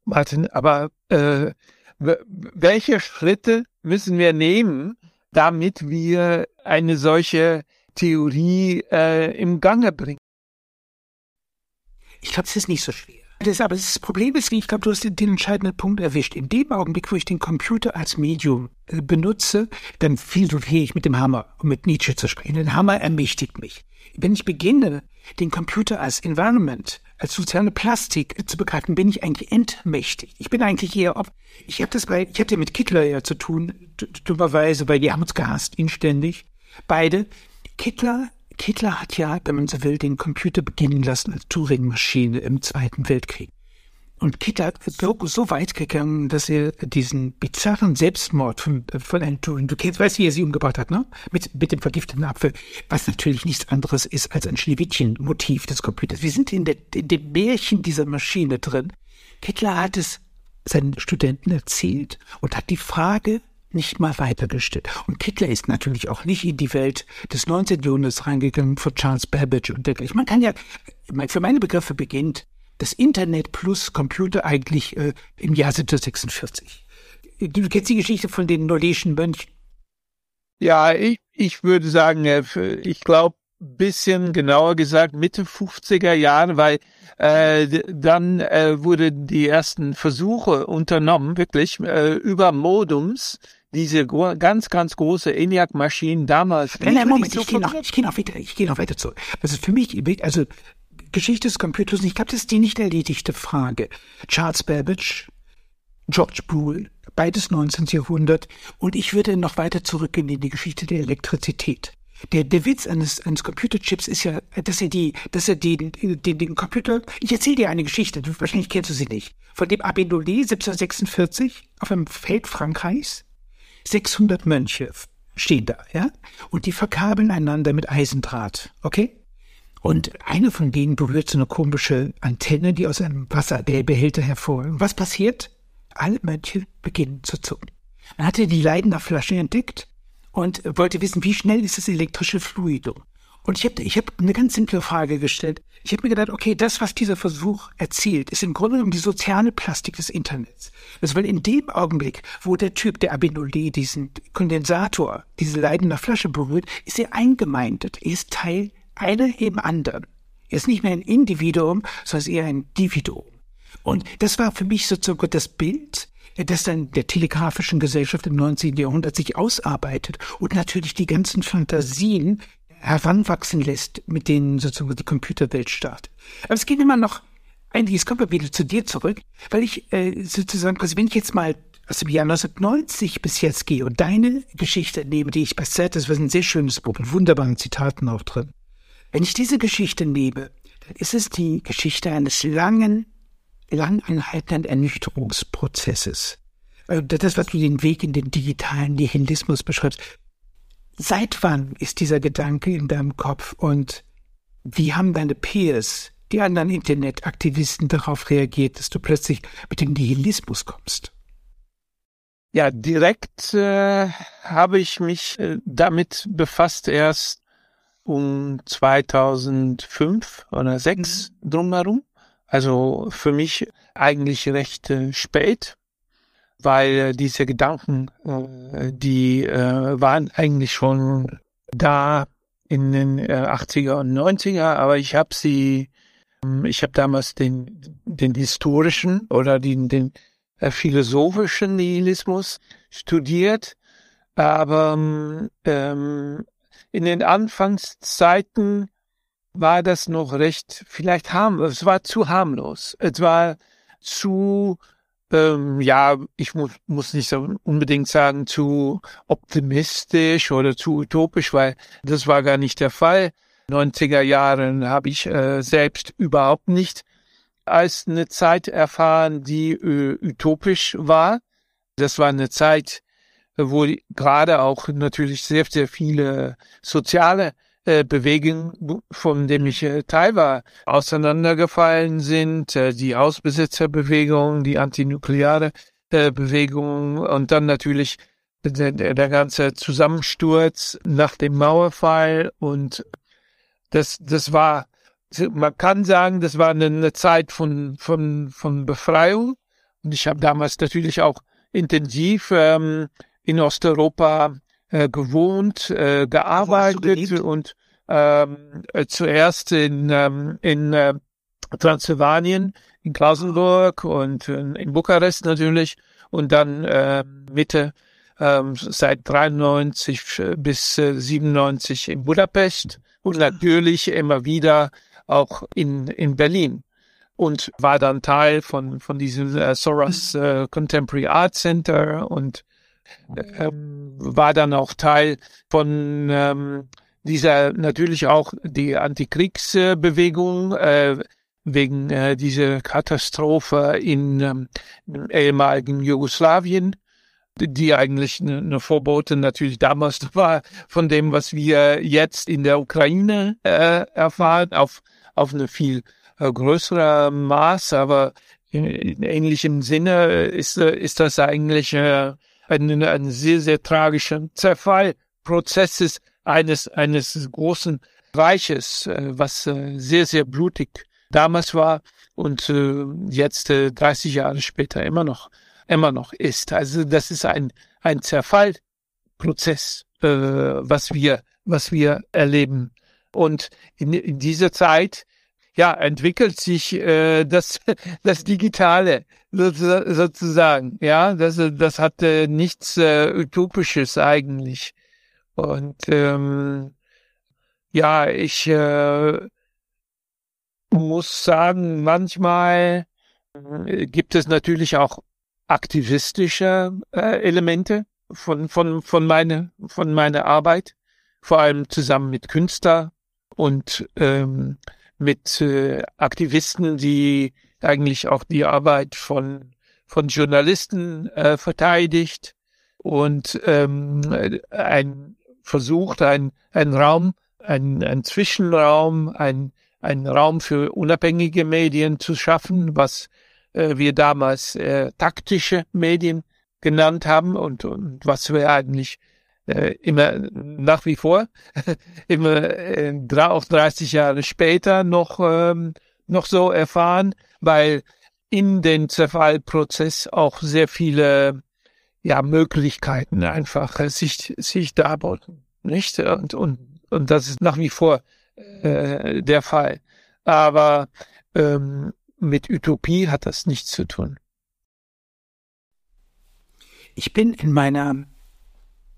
Martin, aber äh, welche Schritte müssen wir nehmen, damit wir eine solche Theorie äh, im Gange bringen. Ich glaube, es ist nicht so schwer. Das, aber das Problem ist, ich glaube, du hast den, den, entscheidenden Punkt erwischt. In dem Augenblick, wo ich den Computer als Medium äh, benutze, dann fiel ich mit dem Hammer, um mit Nietzsche zu sprechen. Der Hammer ermächtigt mich. Wenn ich beginne, den Computer als Environment, als soziale Plastik äh, zu begreifen, bin ich eigentlich entmächtigt. Ich bin eigentlich eher, ob ich habe das bei, ich hatte mit Kittler ja zu tun, dummerweise, weil die haben uns gehasst, inständig. Beide. Kittler, Kittler hat ja, wenn man so will, den Computer beginnen lassen als Turing-Maschine im Zweiten Weltkrieg. Und Kittler ist so, weit gegangen, dass er diesen bizarren Selbstmord von, von einem Turing, du kennst, weißt, wie er sie umgebracht hat, ne? Mit, mit dem vergifteten Apfel, was natürlich nichts anderes ist als ein Schneewittchen-Motiv des Computers. Wir sind in, der, in dem Märchen dieser Maschine drin. Kittler hat es seinen Studenten erzählt und hat die Frage nicht mal weitergestellt. Und Kittler ist natürlich auch nicht in die Welt des 19. Jahrhunderts reingegangen von Charles Babbage und dergleichen. Man kann ja, für meine Begriffe beginnt das Internet plus Computer eigentlich äh, im Jahr 1746. Du kennst die Geschichte von den nordischen Mönchen. Ja, ich, ich würde sagen, äh, ich glaube, bisschen genauer gesagt Mitte 50er Jahre, weil äh, dann äh, wurden die ersten Versuche unternommen, wirklich äh, über Modums, diese ganz, ganz große ENIAC-Maschinen damals. Nein, nein, Moment, ich gehe noch, ich gehe noch weiter, ich gehe noch weiter zurück. Also für mich, also Geschichte des Computers, ich glaube, das ist die nicht erledigte Frage. Charles Babbage, George Boole, beides 19. Jahrhundert, und ich würde noch weiter zurückgehen in die Geschichte der Elektrizität. Der, der Witz eines, eines Computerchips ist ja, dass er die, dass er den, den, den Computer, ich erzähle dir eine Geschichte, wahrscheinlich kennst du sie nicht, von dem Abbé Nollet 1746 auf einem Feld Frankreichs, 600 Mönche stehen da, ja, und die verkabeln einander mit Eisendraht, okay? Und eine von denen berührt so eine komische Antenne, die aus einem Wasserbehälter hervor. Und was passiert? Alle Mönche beginnen zu zucken. Man hatte die Leiden nach Flasche entdeckt und wollte wissen, wie schnell ist das elektrische Fluidum. Und ich habe ich hab eine ganz simple Frage gestellt. Ich habe mir gedacht, okay, das, was dieser Versuch erzielt, ist im Grunde genommen die soziale Plastik des Internets. Das weil in dem Augenblick, wo der Typ, der Abinolé, diesen Kondensator, diese leidende Flasche berührt, ist er eingemeindet. Er ist Teil einer eben anderen. Er ist nicht mehr ein Individuum, sondern eher ein Dividuum. Und das war für mich sozusagen das Bild, das dann der telegrafischen Gesellschaft im 19. Jahrhundert sich ausarbeitet und natürlich die ganzen Fantasien heranwachsen lässt, mit denen sozusagen die Computerwelt startet. Aber es geht immer noch einiges, wir wieder zu dir zurück, weil ich äh, sozusagen, also wenn ich jetzt mal aus dem Jahr 1990 bis jetzt gehe und deine Geschichte nehme, die ich bei Set, das war ein sehr schönes Buch mit wunderbaren Zitaten auch drin. Wenn ich diese Geschichte nehme, dann ist es die Geschichte eines langen, lang anhaltenden Ernüchterungsprozesses. Äh, das, was du den Weg in den digitalen Nihilismus beschreibst. Seit wann ist dieser Gedanke in deinem Kopf und wie haben deine Peers, die anderen Internetaktivisten darauf reagiert, dass du plötzlich mit dem Nihilismus kommst? Ja, direkt äh, habe ich mich äh, damit befasst erst um 2005 oder 6 mhm. drumherum. Also für mich eigentlich recht äh, spät weil diese Gedanken, äh, die äh, waren eigentlich schon da in den äh, 80er und 90er, aber ich habe sie, ähm, ich habe damals den, den historischen oder den, den äh, philosophischen Nihilismus studiert Aber ähm, in den Anfangszeiten war das noch recht, vielleicht harmlos, es war zu harmlos. Es war zu, ähm, ja, ich muss, muss nicht so unbedingt sagen, zu optimistisch oder zu utopisch, weil das war gar nicht der Fall. 90er Jahren habe ich äh, selbst überhaupt nicht als eine Zeit erfahren, die äh, utopisch war. Das war eine Zeit, wo gerade auch natürlich sehr, sehr viele soziale äh, Bewegungen, von dem ich äh, Teil war, auseinandergefallen sind. Äh, die Ausbesitzerbewegung, die antinukleare äh, Bewegung und dann natürlich der, der ganze Zusammensturz nach dem Mauerfall und das, das war, man kann sagen, das war eine, eine Zeit von, von, von Befreiung. Und ich habe damals natürlich auch intensiv ähm, in Osteuropa äh, gewohnt, äh, gearbeitet und ähm, äh, zuerst in, ähm, in äh, Transsilvanien, in Klausenburg und in, in Bukarest natürlich und dann äh, Mitte ähm, seit 93 bis äh, 97 in Budapest und natürlich immer wieder auch in, in Berlin und war dann Teil von, von diesem äh, Soros äh, Contemporary Art Center und ähm, war dann auch Teil von ähm, dieser natürlich auch die Antikriegsbewegung äh, wegen äh, dieser Katastrophe in ähm, ehemaligen Jugoslawien, die eigentlich eine, eine Vorbote natürlich damals war von dem, was wir jetzt in der Ukraine äh, erfahren, auf auf eine viel äh, größere Maß, aber in, in ähnlichem Sinne ist ist das eigentlich äh, ein, ein sehr, sehr tragischer Zerfall Prozesses eines, eines großen Reiches, äh, was äh, sehr, sehr blutig damals war und äh, jetzt 30 Jahre später immer noch, immer noch ist. Also das ist ein, ein Zerfallprozess, was wir, was wir erleben. Und in, in dieser Zeit ja, entwickelt sich äh, das, das Digitale sozusagen. Ja, das, das hat äh, nichts äh, Utopisches eigentlich. Und ähm, ja, ich äh, muss sagen, manchmal äh, gibt es natürlich auch aktivistische äh, Elemente von von von meiner von meiner Arbeit, vor allem zusammen mit Künstler und ähm, mit äh, Aktivisten, die eigentlich auch die Arbeit von, von Journalisten äh, verteidigt und ähm, ein versucht, ein, ein Raum, ein, ein Zwischenraum, ein, ein Raum für unabhängige Medien zu schaffen, was äh, wir damals äh, taktische Medien genannt haben und, und was wir eigentlich äh, immer nach wie vor, immer äh, auch 30 Jahre später noch, ähm, noch so erfahren, weil in den Zerfallprozess auch sehr viele ja, Möglichkeiten einfach äh, sich, sich darboten. Nicht? Und, und, und das ist nach wie vor äh, der Fall. Aber ähm, mit Utopie hat das nichts zu tun. Ich bin in meiner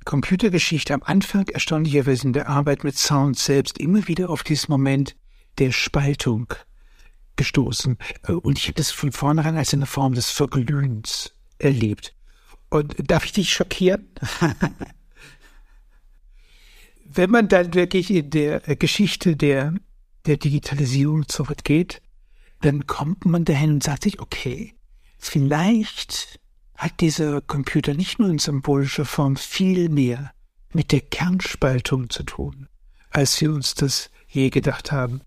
Computergeschichte am Anfang erstaunlicherweise in der Arbeit mit Sound selbst immer wieder auf dieses Moment der Spaltung gestoßen. Und ich habe das von vornherein als eine Form des Verglühens erlebt. Und darf ich dich schockieren? Wenn man dann wirklich in der Geschichte der, der Digitalisierung zurückgeht, dann kommt man dahin und sagt sich, okay, vielleicht hat dieser Computer nicht nur in symbolischer Form viel mehr mit der Kernspaltung zu tun, als wir uns das je gedacht haben.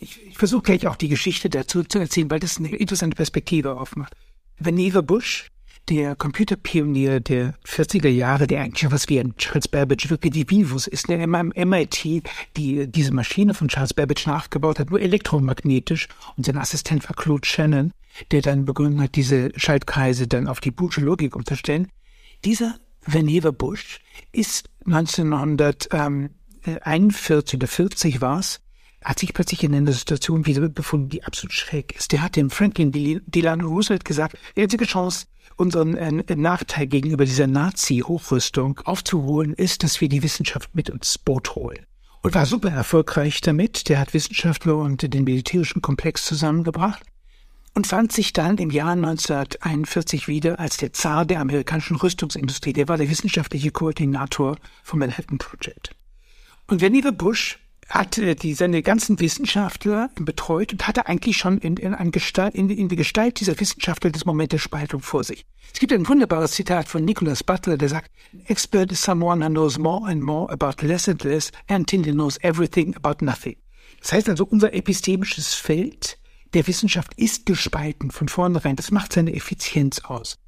Ich, ich versuche gleich auch die Geschichte dazu zu erzählen, weil das eine interessante Perspektive aufmacht. Vannevar Bush, der Computerpionier der 40er Jahre, der eigentlich was wie ein Charles Babbage wirklich die Vivus ist, der im MIT die, diese Maschine von Charles Babbage nachgebaut hat, nur elektromagnetisch und sein Assistent war Claude Shannon, der dann begonnen hat, diese Schaltkreise dann auf die Bush'sche Logik umzustellen. Dieser Vannevar Bush ist 1941 oder 40 war's, hat sich plötzlich in einer Situation wieder befunden, die absolut schräg ist. Der hat dem Franklin Delano Roosevelt gesagt, die einzige Chance, unseren äh, Nachteil gegenüber dieser Nazi-Hochrüstung aufzuholen, ist, dass wir die Wissenschaft mit ins Boot holen. Und war super erfolgreich damit. Der hat Wissenschaftler und den militärischen Komplex zusammengebracht und fand sich dann im Jahr 1941 wieder als der Zar der amerikanischen Rüstungsindustrie. Der war der wissenschaftliche Koordinator vom Manhattan Project. Und Vannevar Bush hat äh, die, seine ganzen Wissenschaftler betreut und hatte eigentlich schon in, in, in, Gestalt, in, in die Gestalt dieser Wissenschaftler das Moment der Spaltung vor sich. Es gibt ein wunderbares Zitat von Nicholas Butler, der sagt, An expert is someone who knows more and more about less and less until he knows everything about nothing. Das heißt also, unser epistemisches Feld der Wissenschaft ist gespalten von vornherein. Das macht seine Effizienz aus.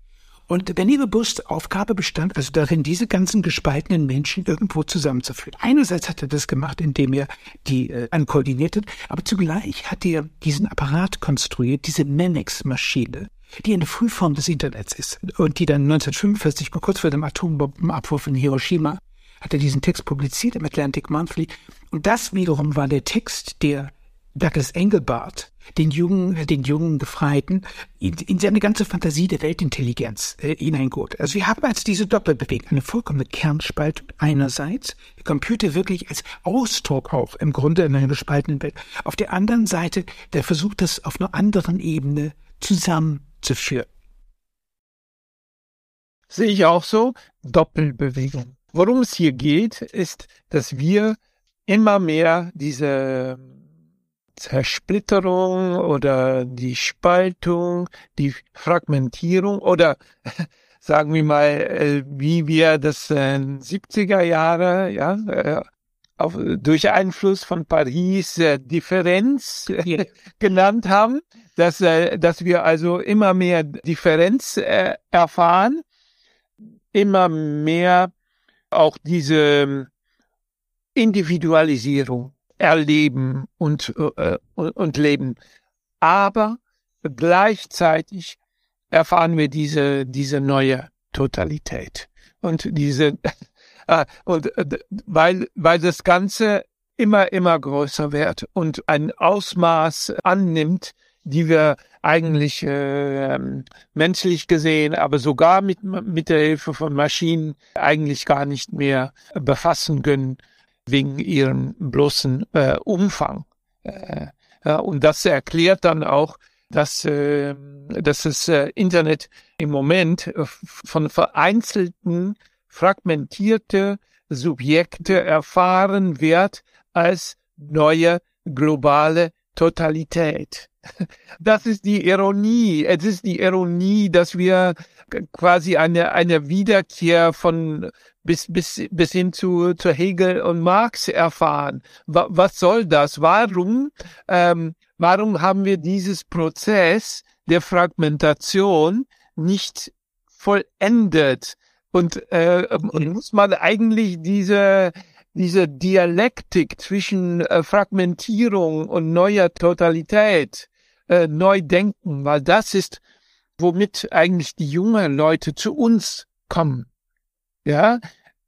Und Benny Bust Aufgabe bestand also darin, diese ganzen gespaltenen Menschen irgendwo zusammenzuführen. Einerseits hat er das gemacht, indem er die äh, ankoordiniert hat, aber zugleich hat er diesen Apparat konstruiert, diese Menex-Maschine, die eine Frühform des Internets ist und die dann 1945, mal kurz vor dem Atombombenabwurf in Hiroshima, hat er diesen Text publiziert im Atlantic Monthly. Und das wiederum war der Text, der Douglas Engelbart, den jungen, den jungen Gefreiten, in, in seine ganze Fantasie der Weltintelligenz äh, hineingeholt. Also wir haben als diese Doppelbewegung eine vollkommene Kernspaltung einerseits, der Computer wirklich als Ausdruck auch im Grunde in einer gespaltenen Welt. Auf der anderen Seite der Versuch, das auf einer anderen Ebene zusammenzuführen. Sehe ich auch so. Doppelbewegung. Worum es hier geht, ist, dass wir immer mehr diese Zersplitterung oder die Spaltung, die Fragmentierung oder sagen wir mal, äh, wie wir das äh, 70er Jahre, ja, äh, auf, durch Einfluss von Paris äh, Differenz äh, genannt haben, dass, äh, dass wir also immer mehr Differenz äh, erfahren, immer mehr auch diese Individualisierung erleben und, äh, und leben. Aber gleichzeitig erfahren wir diese, diese neue Totalität. Und diese, äh, und äh, weil, weil das Ganze immer, immer größer wird und ein Ausmaß annimmt, die wir eigentlich äh, menschlich gesehen, aber sogar mit, mit der Hilfe von Maschinen eigentlich gar nicht mehr befassen können wegen ihrem bloßen äh, Umfang. Äh, ja, und das erklärt dann auch, dass, äh, dass das äh, Internet im Moment äh, von vereinzelten, fragmentierte Subjekte erfahren wird als neue globale Totalität. Das ist die Ironie. Es ist die Ironie, dass wir quasi eine, eine Wiederkehr von bis, bis, bis hin zu, zu Hegel und Marx erfahren. was soll das? Warum, ähm, warum haben wir dieses Prozess der Fragmentation nicht vollendet? Und, äh, und muss man eigentlich diese, diese Dialektik zwischen äh, Fragmentierung und neuer Totalität äh, neu denken, weil das ist, womit eigentlich die jungen Leute zu uns kommen. Ja,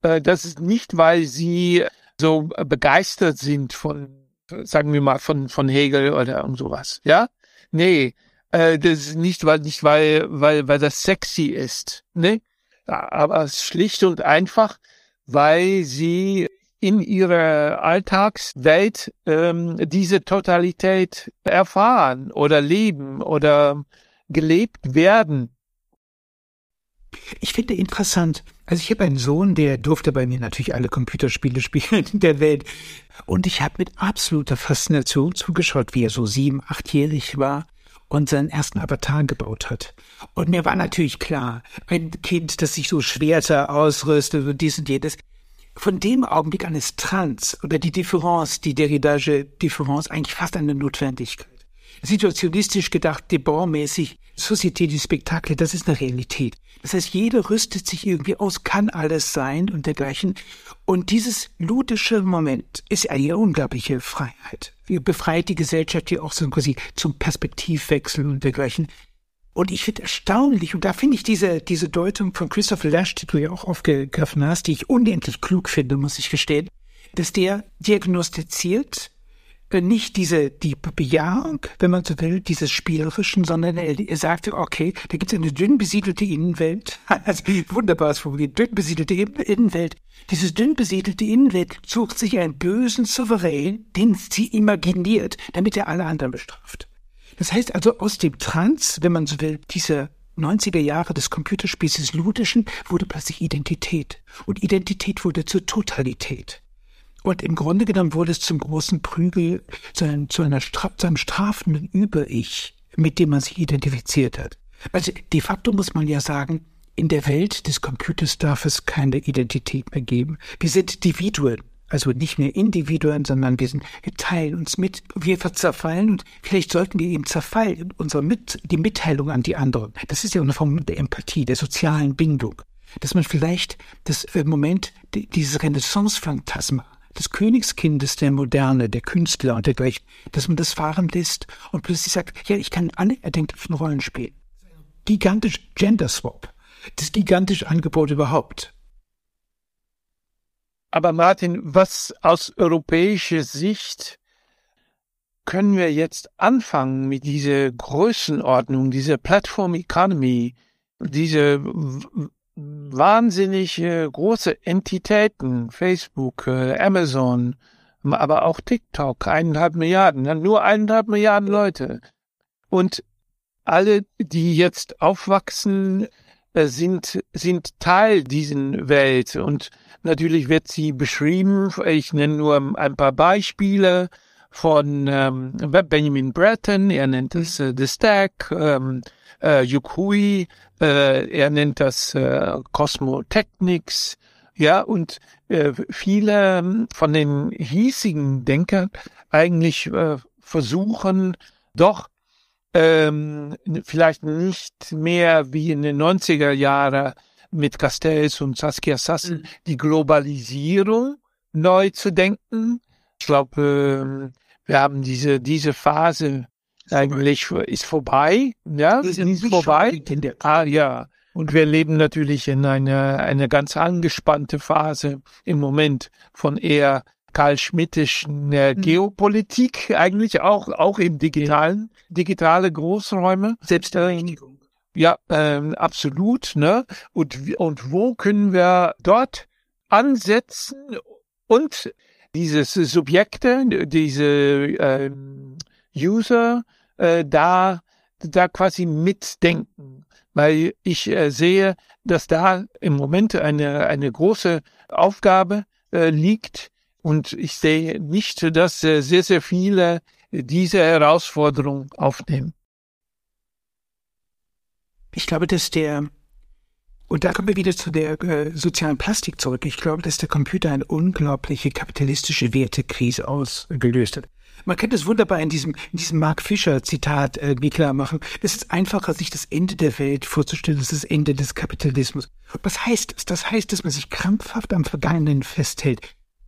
äh, das ist nicht, weil sie so begeistert sind von, sagen wir mal, von, von Hegel oder irgend sowas. Ja, nee, äh, das ist nicht, weil, nicht, weil, weil, weil das sexy ist. Nee, aber schlicht und einfach, weil sie in ihrer Alltagswelt ähm, diese Totalität erfahren oder leben oder gelebt werden. Ich finde interessant, also ich habe einen Sohn, der durfte bei mir natürlich alle Computerspiele spielen in der Welt. Und ich habe mit absoluter Faszination zugeschaut, wie er so sieben, achtjährig war und seinen ersten Avatar gebaut hat. Und mir war natürlich klar, ein Kind, das sich so Schwerter ausrüstet und dies und jedes, von dem Augenblick an ist Trans oder die Difference, die Derridage Difference eigentlich fast eine Notwendigkeit. Situationistisch gedacht, Debord-mäßig, Société du Spectacle, das ist eine Realität. Das heißt, jeder rüstet sich irgendwie aus, kann alles sein und dergleichen. Und dieses ludische Moment ist eine unglaubliche Freiheit. Wir befreit die Gesellschaft hier auch so quasi zum Perspektivwechsel und dergleichen. Und ich finde erstaunlich, und da finde ich diese, diese Deutung von Christopher Lash, die du ja auch aufgegriffen hast, die ich unendlich klug finde, muss ich gestehen, dass der diagnostiziert, nicht diese die Bejahung, wenn man so will, dieses Spielerischen, sondern er, sagte, okay, da gibt es eine dünn besiedelte Innenwelt, also wunderbares formuliert, dünn besiedelte Innenwelt. Diese dünn besiedelte Innenwelt sucht sich einen bösen Souverän, den sie imaginiert, damit er alle anderen bestraft. Das heißt also, aus dem Trans, wenn man so will, dieser 90er Jahre des Computerspiels des Ludischen wurde plötzlich Identität. Und Identität wurde zur Totalität. Und im Grunde genommen wurde es zum großen Prügel, zu einem, zu einer Stra zu einem strafenden Über-Ich, mit dem man sich identifiziert hat. Also de facto muss man ja sagen, in der Welt des Computers darf es keine Identität mehr geben. Wir sind Individuen. Also nicht mehr Individuen, sondern wir sind, wir teilen uns mit, wir zerfallen und vielleicht sollten wir eben zerfallen, unsere mit, die Mitteilung an die anderen. Das ist ja eine Form der Empathie, der sozialen Bindung. Dass man vielleicht das im Moment dieses Renaissance-Phantasma des Königskindes der Moderne, der Künstler und dergleichen, dass man das fahren lässt und plötzlich sagt, ja, ich kann alle erdenklichen Rollen spielen. Gigantisch Gender Swap. Das gigantische Angebot überhaupt. Aber Martin, was aus europäischer Sicht können wir jetzt anfangen mit dieser Größenordnung, dieser Platform Economy, diese wahnsinnig äh, große Entitäten, Facebook, äh, Amazon, aber auch TikTok, eineinhalb Milliarden, nur eineinhalb Milliarden Leute. Und alle, die jetzt aufwachsen, äh, sind, sind Teil diesen Welt. Und natürlich wird sie beschrieben, ich nenne nur ein paar Beispiele von ähm, Benjamin Breton, er nennt es äh, The Stack, ähm, äh, Yukui, äh, er nennt das äh, Cosmotechnics, ja, und äh, viele ähm, von den hiesigen Denkern eigentlich äh, versuchen doch ähm, vielleicht nicht mehr wie in den 90er Jahren mit Castells und Saskia Sassen mhm. die Globalisierung neu zu denken. Ich glaube, äh, wir haben diese, diese Phase eigentlich ist vorbei, ja, ist, ist vorbei. Ah, ja. Und wir leben natürlich in einer, eine ganz angespannte Phase im Moment von eher Karl Schmittischen äh, mhm. Geopolitik, eigentlich auch, auch im digitalen, digitale Großräume. Selbsterreinigung. Ja, ähm, absolut, ne? Und, und wo können wir dort ansetzen und dieses Subjekte, diese ähm, User äh, da, da quasi mitdenken. Weil ich äh, sehe, dass da im Moment eine, eine große Aufgabe äh, liegt. Und ich sehe nicht, dass äh, sehr, sehr viele diese Herausforderung aufnehmen. Ich glaube, dass der, und da kommen wir wieder zu der äh, sozialen Plastik zurück. Ich glaube, dass der Computer eine unglaubliche kapitalistische Wertekrise ausgelöst hat. Man kann das wunderbar in diesem, in diesem Mark Fischer Zitat äh, wie klar machen. Es ist einfacher, sich das Ende der Welt vorzustellen, ist das Ende des Kapitalismus. Was heißt das? Das heißt, dass man sich krampfhaft am Vergangenen festhält.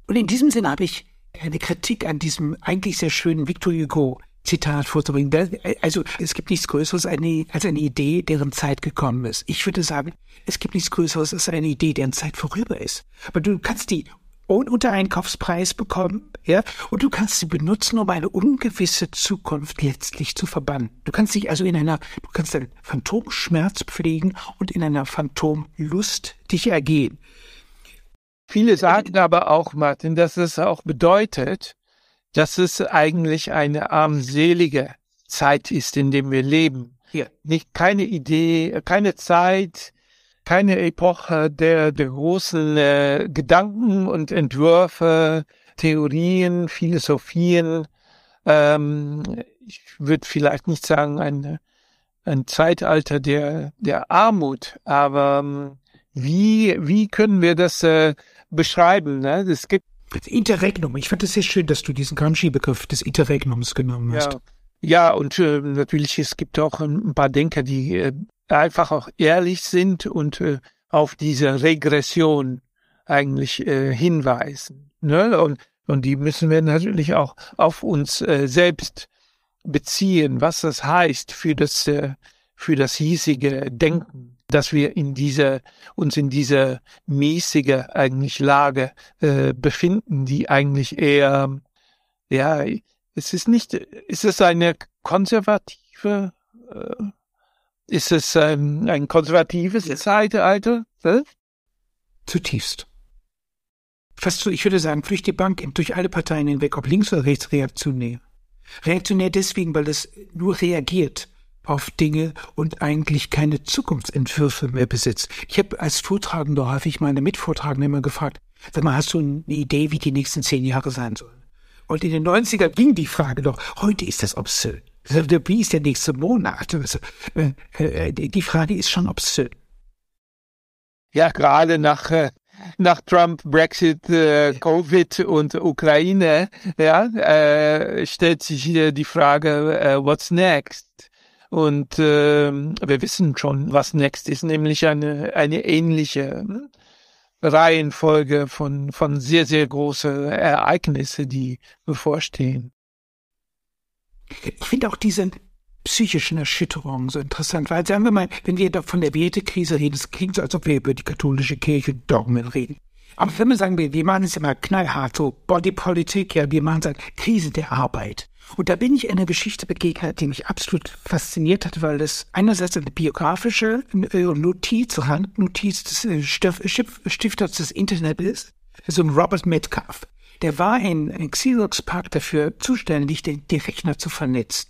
Und in diesem Sinne habe ich eine Kritik an diesem eigentlich sehr schönen Victor Hugo Zitat vorzubringen. Also es gibt nichts Größeres als eine Idee, deren Zeit gekommen ist. Ich würde sagen, es gibt nichts Größeres als eine Idee, deren Zeit vorüber ist. Aber du kannst die unter Einkaufspreis bekommen, ja, und du kannst sie benutzen, um eine ungewisse Zukunft letztlich zu verbannen. Du kannst dich also in einer, du kannst einen Phantomschmerz pflegen und in einer Phantomlust dich ergehen. Viele sagen aber auch, Martin, dass es auch bedeutet, dass es eigentlich eine armselige Zeit ist, in dem wir leben. Hier. Nicht keine Idee, keine Zeit, keine Epoche der, der großen äh, Gedanken und Entwürfe, Theorien, Philosophien. Ähm, ich würde vielleicht nicht sagen ein, ein Zeitalter der, der Armut, aber ähm, wie, wie können wir das äh, beschreiben? Ne? Es gibt Interregnum. Ich fand es sehr schön, dass du diesen Gramsci-Begriff des Interregnums genommen hast. Ja. Ja, und äh, natürlich, es gibt auch ein paar Denker, die äh, einfach auch ehrlich sind und äh, auf diese Regression eigentlich äh, hinweisen. Ne? Und, und die müssen wir natürlich auch auf uns äh, selbst beziehen, was das heißt für das, äh, für das hiesige Denken, dass wir in dieser, uns in dieser mäßige eigentlich Lage äh, befinden, die eigentlich eher, ja, Es ist nicht, ist es eine konservative, äh, ist es ein, ein konservatives Zeitalter? Äh? Zutiefst. Fast so, ich würde sagen, durch die Bank, durch alle Parteien hinweg, ob links oder rechts, reaktionär. Reaktionär deswegen, weil es nur reagiert auf Dinge und eigentlich keine Zukunftsentwürfe mehr besitzt. Ich habe als Vortragender häufig meine Mitvortragenden immer gefragt, sag mal, hast du eine Idee, wie die nächsten zehn Jahre sein sollen? Und in den 90ern ging die Frage doch, heute ist das obszön. Wie ist der nächste Monat? Also, äh, äh, die Frage ist schon obszön. Ja, gerade nach äh, nach Trump, Brexit, Covid und Ukraine, ja, stellt sich hier die Frage, what's next? Und äh, wir wissen schon, was next ist, nämlich eine, eine ähnliche Reihenfolge von, von sehr, sehr große Ereignisse, die bevorstehen. Ich finde auch diese psychischen Erschütterungen so interessant, weil sagen wir mal, wenn wir da von der Wertekrise reden, es klingt so, als ob wir über die katholische Kirche Dogmen reden. Aber wenn wir sagen, wir, wir machen es immer knallhart, so Bodypolitik, ja, wir machen es halt Krise der Arbeit. Und da bin ich einer Geschichte begegnet, die mich absolut fasziniert hat, weil das einerseits eine biografische äh, Notiz, Handnotiz des äh, Stifters des Internet ist, so ein Robert Metcalf. Der war in, in Xerox Park dafür zuständig, die, die Rechner zu vernetzen.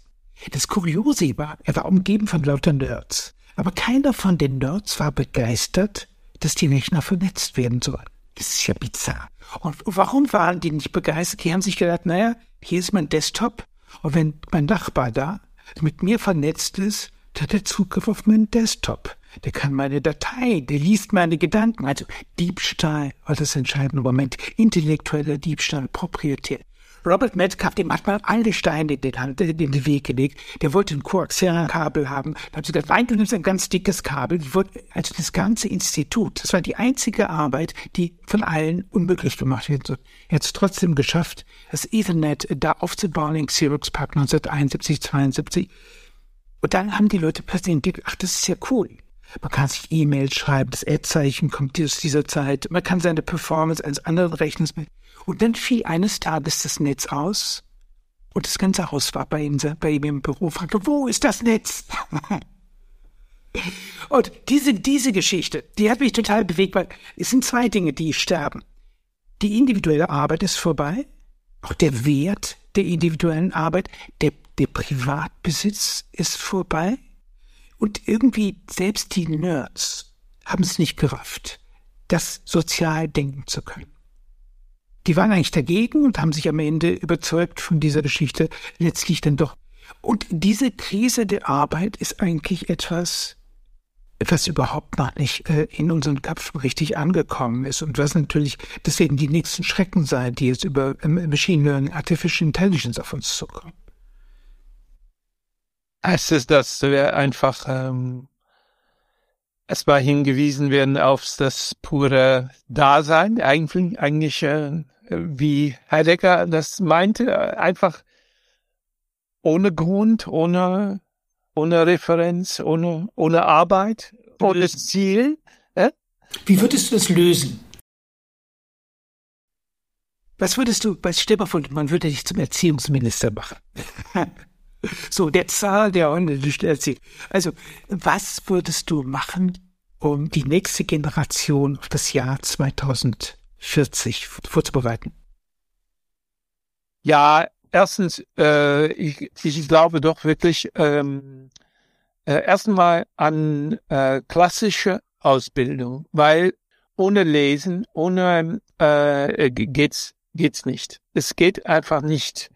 Das Kuriose war, er war umgeben von lauter Nerds. Aber keiner von den Nerds war begeistert, dass die Rechner vernetzt werden sollen. Das ist ja bizarr. Und warum waren die nicht begeistert? Die haben sich gedacht, naja, hier ist mein Desktop. Und wenn mein Nachbar da mit mir vernetzt ist, dann hat er Zugriff auf meinen Desktop. Der kann meine Datei, der liest meine Gedanken. Also Diebstahl war das entscheidende Moment. Intellektueller Diebstahl, proprietär. Robert Metcalf, dem hat man alle Steine in den, in den Weg gelegt. Der wollte ein Koaxialkabel haben. Da hat sie gesagt, nein, du nimmst ein ganz dickes Kabel. Also das ganze Institut, das war die einzige Arbeit, die von allen unmöglich gemacht wird. Er hat es trotzdem geschafft, das Ethernet da aufzubauen in Xerox Park 1971, 72. Und dann haben die Leute plötzlich entdeckt, ach, das ist ja cool. Man kann sich E-Mails schreiben, das Ad-Zeichen kommt aus dieser Zeit. Man kann seine Performance eines anderen Rechners mit. Und dann fiel eines Tages das Netz aus und das ganze Haus war bei ihm, bei ihm im Büro, fragte, wo ist das Netz? und diese, diese Geschichte, die hat mich total bewegt, weil es sind zwei Dinge, die sterben. Die individuelle Arbeit ist vorbei, auch der Wert der individuellen Arbeit, der, der Privatbesitz ist vorbei und irgendwie selbst die Nerds haben es nicht gerafft, das sozial denken zu können die waren eigentlich dagegen und haben sich am Ende überzeugt von dieser Geschichte letztlich dann doch. Und diese Krise der Arbeit ist eigentlich etwas, was überhaupt noch nicht äh, in unseren Köpfen richtig angekommen ist und was natürlich, das werden die nächsten Schrecken sein, die jetzt über ähm, Machine Learning, Artificial Intelligence auf uns zukommen. Es ist, dass wir einfach ähm, erstmal hingewiesen werden auf das pure Dasein, eigentlich, eigentlich äh, wie Heidegger das meinte, einfach ohne Grund, ohne, ohne Referenz, ohne, ohne Arbeit, ohne Ziel. Äh? Wie würdest du das lösen? Was würdest du, bei Stell von, man würde dich zum Erziehungsminister machen. so, der Zahl der Erziehung. Also, was würdest du machen, um die nächste Generation auf das Jahr 2000 40 vorzubereiten? Ja, erstens, äh, ich, ich glaube doch wirklich ähm, äh, erstmal an äh, klassische Ausbildung, weil ohne Lesen, ohne äh, geht's geht's nicht. Es geht einfach nicht.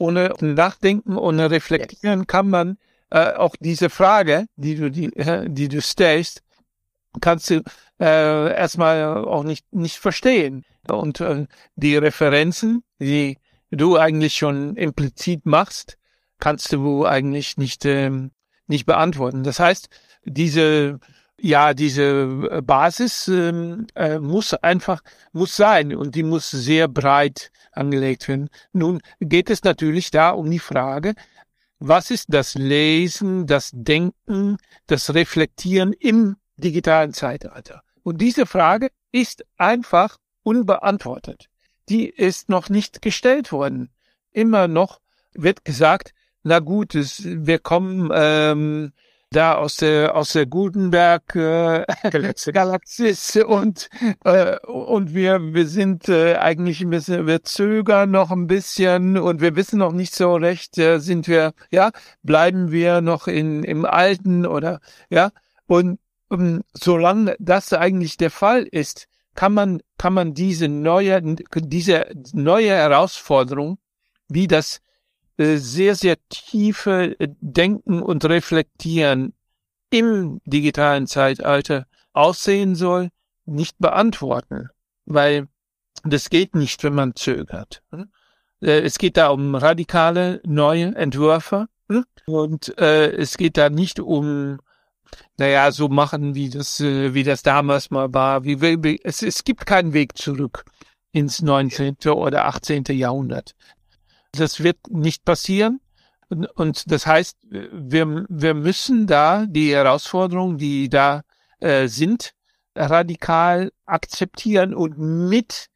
Ohne Nachdenken, ohne Reflektieren kann man äh, auch diese Frage, die du die, äh, die du stellst, kannst du äh, erstmal auch nicht, nicht verstehen. Und äh, die Referenzen, die du eigentlich schon implizit machst, kannst du eigentlich nicht, ähm, nicht beantworten. Das heißt, diese ja, diese Basis ähm, äh, muss einfach muss sein und die muss sehr breit angelegt werden. Nun geht es natürlich da um die Frage, was ist das Lesen, das Denken, das Reflektieren im digitalen Zeitalter? Und diese Frage ist einfach unbeantwortet. Die ist noch nicht gestellt worden. Immer noch wird gesagt, na gut, es, wir kommen ähm, da aus der aus der Gutenberg äh, Galaxis. Galaxis und äh, und wir wir sind äh, eigentlich ein bisschen wir zögern noch ein bisschen und wir wissen noch nicht so recht äh, sind wir ja bleiben wir noch in im Alten oder ja und um, ähm, solange das eigentlich der Fall ist kann man kann man diese neue diese neue Herausforderung wie das sehr, sehr tiefe äh, Denken und Reflektieren im digitalen Zeitalter aussehen soll, nicht beantworten, weil das geht nicht, wenn man zögert. Äh, es geht da um radikale neue Entwürfe und äh, es geht da nicht um naja, so machen, wie das, wie das damals mal war. Wie, es gibt keinen Weg zurück ins 19. oder 18. Jahrhundert. Das wird nicht passieren. Und, und das heißt, wir, wir müssen da die Herausforderungen, die da äh, sind, radikal akzeptieren und mit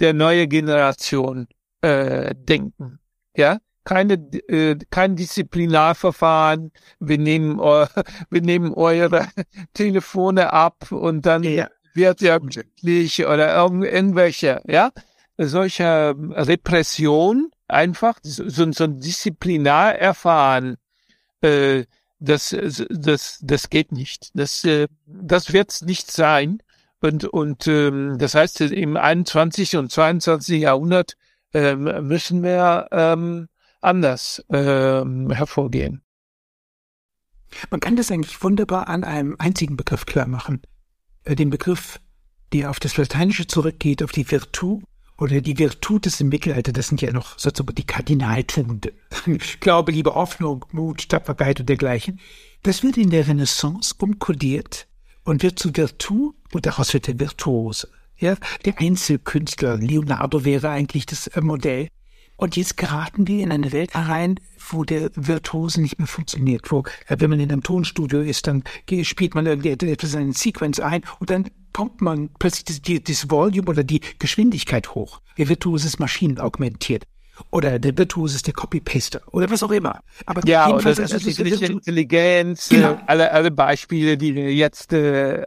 der neue Generation äh, denken. Ja, keine äh, kein Disziplinarverfahren. Wir nehmen eu wir nehmen eure Telefone ab und dann ja. wird ja glücklich oder irgend, irgendwelche ja solcher Repression einfach so, so ein Disziplinar erfahren, äh, das, das, das geht nicht. Das, äh, das wird's nicht sein. Und, und ähm, das heißt, im 21. und 22. Jahrhundert ähm, müssen wir ähm, anders ähm, hervorgehen. Man kann das eigentlich wunderbar an einem einzigen Begriff klar machen. Äh, den Begriff, der auf das Lateinische zurückgeht, auf die Virtu oder die Virtutes im Mittelalter, das sind ja noch sozusagen die Kardinaltugenden. Glaube, Liebe, Hoffnung, Mut, Tapferkeit und dergleichen. Das wird in der Renaissance umkodiert und wird zu Virtu und daraus wird der Virtuose. Ja, der Einzelkünstler, Leonardo wäre eigentlich das äh, Modell. Und jetzt geraten wir in eine Welt herein, wo der Virtuose nicht mehr funktioniert. Wo, äh, wenn man in einem Tonstudio ist, dann spielt man etwas in eine Sequenz ein und dann kommt man plötzlich das, die, das Volume oder die Geschwindigkeit hoch. Der Virtuose ist maschinenaugmentiert. Oder der Virtuose ist der Copy-Paster oder was auch immer. Aber ja, jedenfalls, oder das also, ist Intelligenz, genau. äh, alle, alle Beispiele, die wir jetzt äh,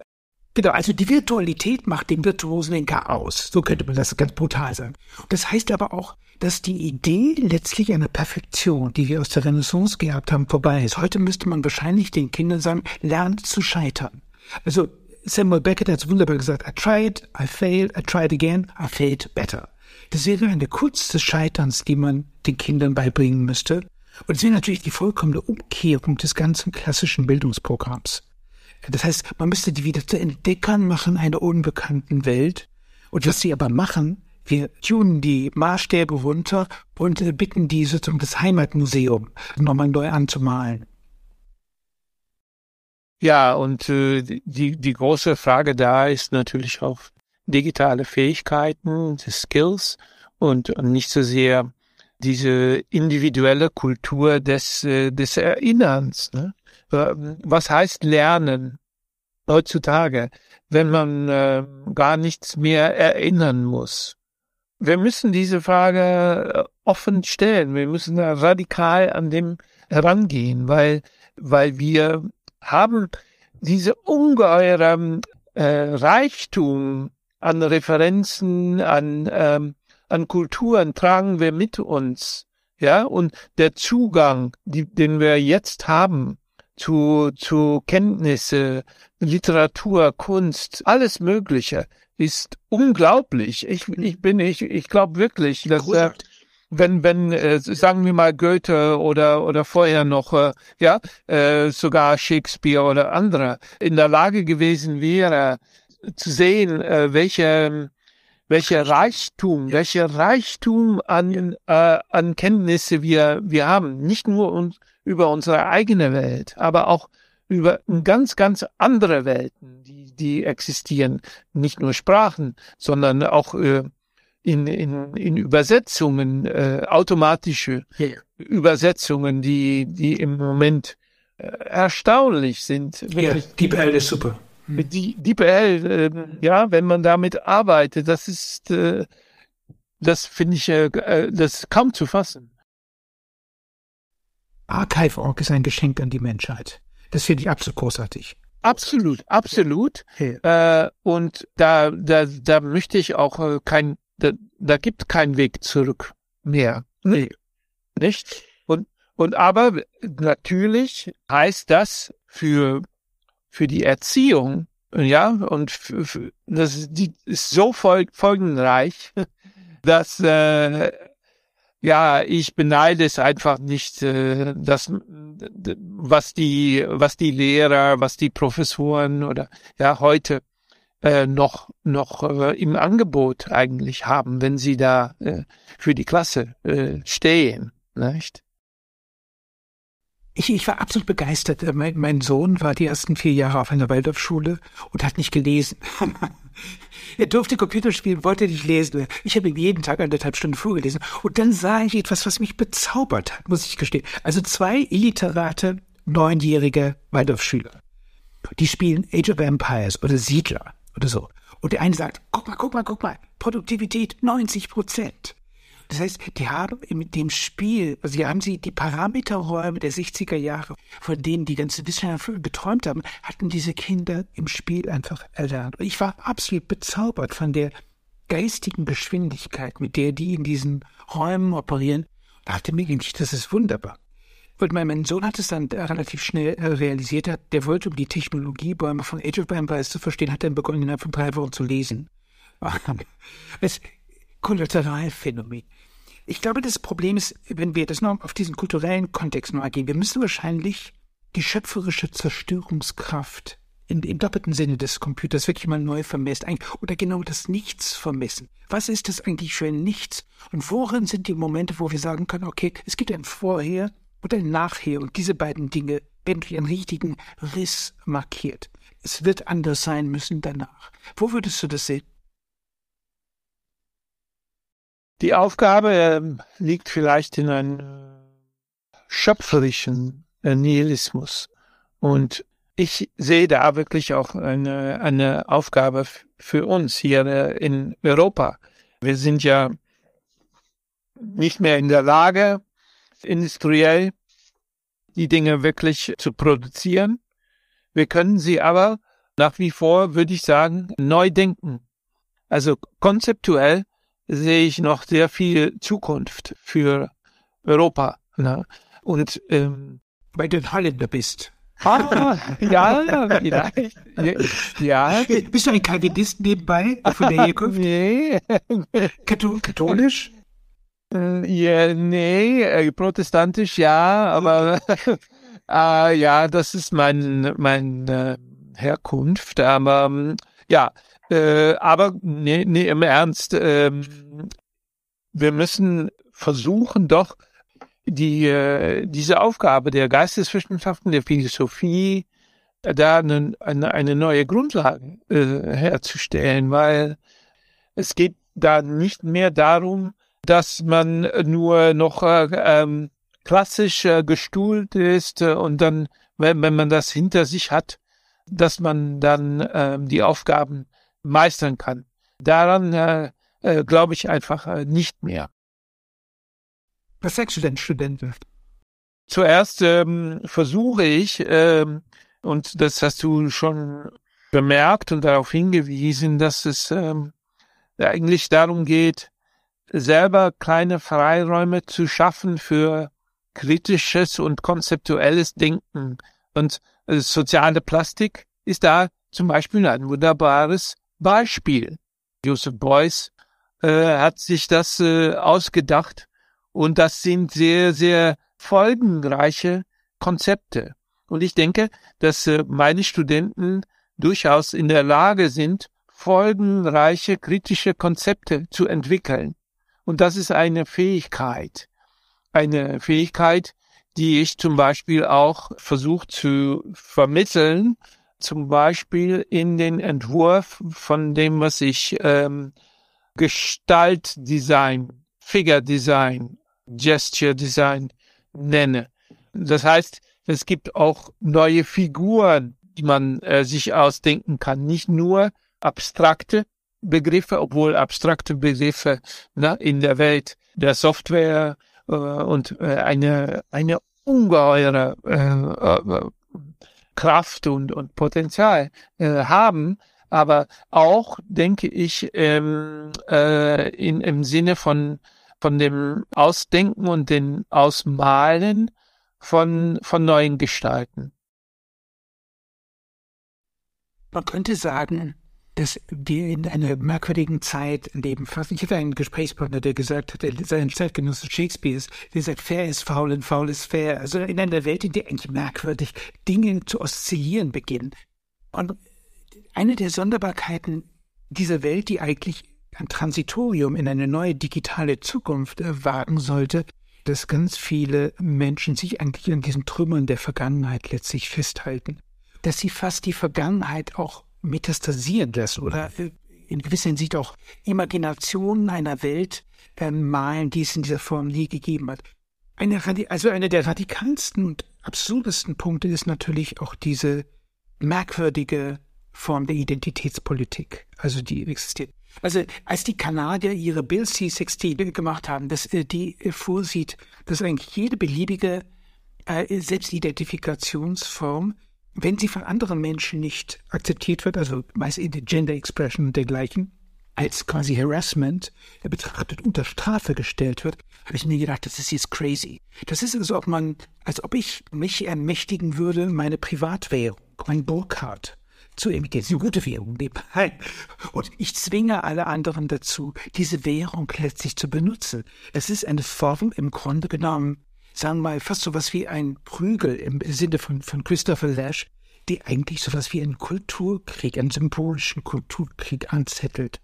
Genau, also die Virtualität macht den Virtuosen den Chaos. So könnte man das ganz brutal sagen. Das heißt aber auch, dass die Idee letztlich einer Perfektion, die wir aus der Renaissance gehabt haben, vorbei ist. Heute müsste man wahrscheinlich den Kindern sagen, lernt zu scheitern. Also Samuel Beckett hat es wunderbar gesagt, I tried, I failed, I tried again, I failed better. Das wäre eine Kunst des Scheiterns, die man den Kindern beibringen müsste. Und es wäre natürlich die vollkommene Umkehrung des ganzen klassischen Bildungsprogramms. Das heißt, man müsste die wieder zu Entdeckern machen einer unbekannten Welt. Und was sie aber machen, wir tunen die Maßstäbe runter und bitten die sozusagen das Heimatmuseum nochmal neu anzumalen. Ja, und äh, die, die große Frage da ist natürlich auch digitale Fähigkeiten, Skills und, nicht so sehr diese individuelle Kultur des, äh, des Erinnerns. Ne? Was heißt Lernen heutzutage, wenn man äh, gar nichts mehr erinnern muss? Wir müssen diese Frage äh, offen stellen. Wir müssen radikal an dem herangehen, weil, weil wir haben diese ungeheure äh, Reichtum an Referenzen, an, ähm, an Kulturen tragen wir mit uns. Ja, und der Zugang, die, den wir jetzt haben zu, zu Kenntnisse, Literatur, Kunst, alles Mögliche, ist unglaublich. Ich, ich bin, ich, ich glaube wirklich, dass, äh, wenn, wenn, äh, sagen wir mal Goethe oder, oder vorher noch, äh, ja, äh, sogar Shakespeare oder andere in der Lage gewesen wäre, zu sehen, äh, welche, welche Reichtum, welche Reichtum an, äh, an Kenntnisse wir, wir haben. Nicht nur uns, über unsere eigene Welt, aber auch über ganz, ganz andere Welten, die, die existieren. Nicht nur Sprachen, sondern auch äh, in, in, in Übersetzungen, äh, automatische ja. Übersetzungen, die, die im Moment äh, erstaunlich sind. Ja, DeepL ist super. Hm. Die DeepL, äh, ja, wenn man damit arbeitet, das ist, äh, das finde ich, äh, äh, das kaum zu fassen. Archive.org ist ein Geschenk an die Menschheit. Das finde ich absolut großartig. Absolut, absolut. Ja. Äh, und da, da, da möchte ich auch äh, kein, da, da gibt keinen Weg zurück mehr. Nee. Nicht? Und, und aber natürlich heißt das für, für die Erziehung, ja, und für, für, das die ist so fol folgenreich, dass äh, ja, ich beneide es einfach nicht, äh, das, was die, was die Lehrer, was die Professoren oder ja heute äh, noch noch äh, im Angebot eigentlich haben, wenn sie da äh, für die Klasse äh, stehen, nicht? Ich, ich war absolut begeistert. Mein, mein Sohn war die ersten vier Jahre auf einer Waldorfschule und hat nicht gelesen. er durfte Computer spielen, wollte nicht lesen. Ich habe ihm jeden Tag anderthalb Stunden vorgelesen. Und dann sah ich etwas, was mich bezaubert hat, muss ich gestehen. Also zwei illiterate, neunjährige Waldorfschüler. Die spielen Age of Empires oder Siedler oder so. Und der eine sagt, guck mal, guck mal, guck mal, Produktivität 90 Prozent. Das heißt, die haben mit dem Spiel, also hier haben sie die Parameterräume der 60er Jahre, von denen die ganze Wissenschaftler geträumt haben, hatten diese Kinder im Spiel einfach erlernt. Und ich war absolut bezaubert von der geistigen Geschwindigkeit, mit der die in diesen Räumen operieren. Da dachte mir das ist wunderbar. Und mein Sohn hat es dann relativ schnell äh, realisiert, der wollte, um die Technologiebäume von Age of Empires zu verstehen, hat dann begonnen, innerhalb von drei Wochen zu lesen. Das Kollateralphänomen. Ich glaube, das Problem ist, wenn wir das noch auf diesen kulturellen Kontext noch gehen, wir müssen wahrscheinlich die schöpferische Zerstörungskraft in, im doppelten Sinne des Computers wirklich mal neu vermessen. Oder genau das Nichts vermessen. Was ist das eigentlich für ein Nichts? Und worin sind die Momente, wo wir sagen können, okay, es gibt ein Vorher ein Nachher und diese beiden Dinge werden durch einen richtigen Riss markiert. Es wird anders sein müssen danach. Wo würdest du das sehen? Die Aufgabe äh, liegt vielleicht in einem äh, schöpferischen äh, Nihilismus. Und ich sehe da wirklich auch eine, eine Aufgabe für uns hier äh, in Europa. Wir sind ja nicht mehr in der Lage, industriell die Dinge wirklich zu produzieren. Wir können sie aber nach wie vor, würde ich sagen, neu denken. Also konzeptuell sehe ich noch sehr viel Zukunft für Europa. Ne? Und ähm, weil du ein Holländer bist. Ah, ja, vielleicht. Ja. Bist du ein Calvinist nebenbei von der Herkunft? Nee. katholisch? Äh, ja, nee, äh, protestantisch ja, aber äh, ja, das ist mein mein äh, Herkunft, aber ähm, ja, äh, aber nee, nee, im Ernst, äh, wir müssen versuchen doch die äh, diese Aufgabe der Geisteswissenschaften, der Philosophie, äh, da eine, eine, eine neue Grundlage äh, herzustellen, weil es geht da nicht mehr darum, dass man nur noch äh, ähm, klassisch äh, gestuhlt ist äh, und dann, wenn, wenn man das hinter sich hat, dass man dann ähm, die Aufgaben meistern kann. Daran äh, äh, glaube ich einfach äh, nicht mehr. Was sagst du denn, Studenten? Zuerst ähm, versuche ich, ähm, und das hast du schon bemerkt und darauf hingewiesen, dass es ähm, eigentlich darum geht, selber kleine Freiräume zu schaffen für kritisches und konzeptuelles Denken. Und äh, soziale Plastik ist da zum Beispiel ein wunderbares Beispiel. Joseph Beuys äh, hat sich das äh, ausgedacht und das sind sehr, sehr folgenreiche Konzepte. Und ich denke, dass äh, meine Studenten durchaus in der Lage sind, folgenreiche kritische Konzepte zu entwickeln. Und das ist eine Fähigkeit. Eine Fähigkeit, die ich zum Beispiel auch versucht zu vermitteln zum Beispiel in den Entwurf von dem, was ich ähm, Gestaltdesign, Figure Design, Gesture Design nenne. Das heißt, es gibt auch neue Figuren, die man äh, sich ausdenken kann, nicht nur abstrakte Begriffe, obwohl abstrakte Begriffe na, in der Welt der Software äh, und äh, eine, eine ungeheure äh, äh, Kraft und, und Potenzial äh, haben, aber auch, denke ich, ähm, äh, in, im Sinne von, von dem Ausdenken und den Ausmalen von, von neuen Gestalten. Man könnte sagen, dass wir in einer merkwürdigen Zeit leben. Ich hatte einen Gesprächspartner, der gesagt hat, sein Zeitgenosse Shakespeare der sagt, fair ist faul und faul ist fair. Also in einer Welt, in der eigentlich merkwürdig Dinge zu oszillieren beginnen. Und eine der Sonderbarkeiten dieser Welt, die eigentlich ein Transitorium in eine neue digitale Zukunft wagen sollte, dass ganz viele Menschen sich eigentlich an diesen Trümmern der Vergangenheit letztlich festhalten. Dass sie fast die Vergangenheit auch metastasieren lassen oder äh, in gewisser Hinsicht auch Imaginationen einer Welt äh, malen, die es in dieser Form nie gegeben hat. Eine, also einer der radikalsten und absurdesten Punkte ist natürlich auch diese merkwürdige Form der Identitätspolitik, also die existiert. Also als die Kanadier ihre Bill C-16 gemacht haben, dass äh, die vorsieht, dass eigentlich jede beliebige äh, Selbstidentifikationsform wenn sie von anderen Menschen nicht akzeptiert wird, also meist in der Gender Expression und dergleichen, als quasi Harassment betrachtet unter Strafe gestellt wird, habe ich mir gedacht, das ist jetzt crazy. Das ist so, ob man, als ob ich mich ermächtigen würde, meine Privatwährung, mein Burkhardt, zu emitieren. Das ist eine gute Währung nebenbei. Und ich zwinge alle anderen dazu, diese Währung letztlich zu benutzen. Es ist eine Form im Grunde genommen sagen wir mal, fast sowas wie ein Prügel im Sinne von, von Christopher Lash, die eigentlich sowas wie einen Kulturkrieg, einen symbolischen Kulturkrieg anzettelt.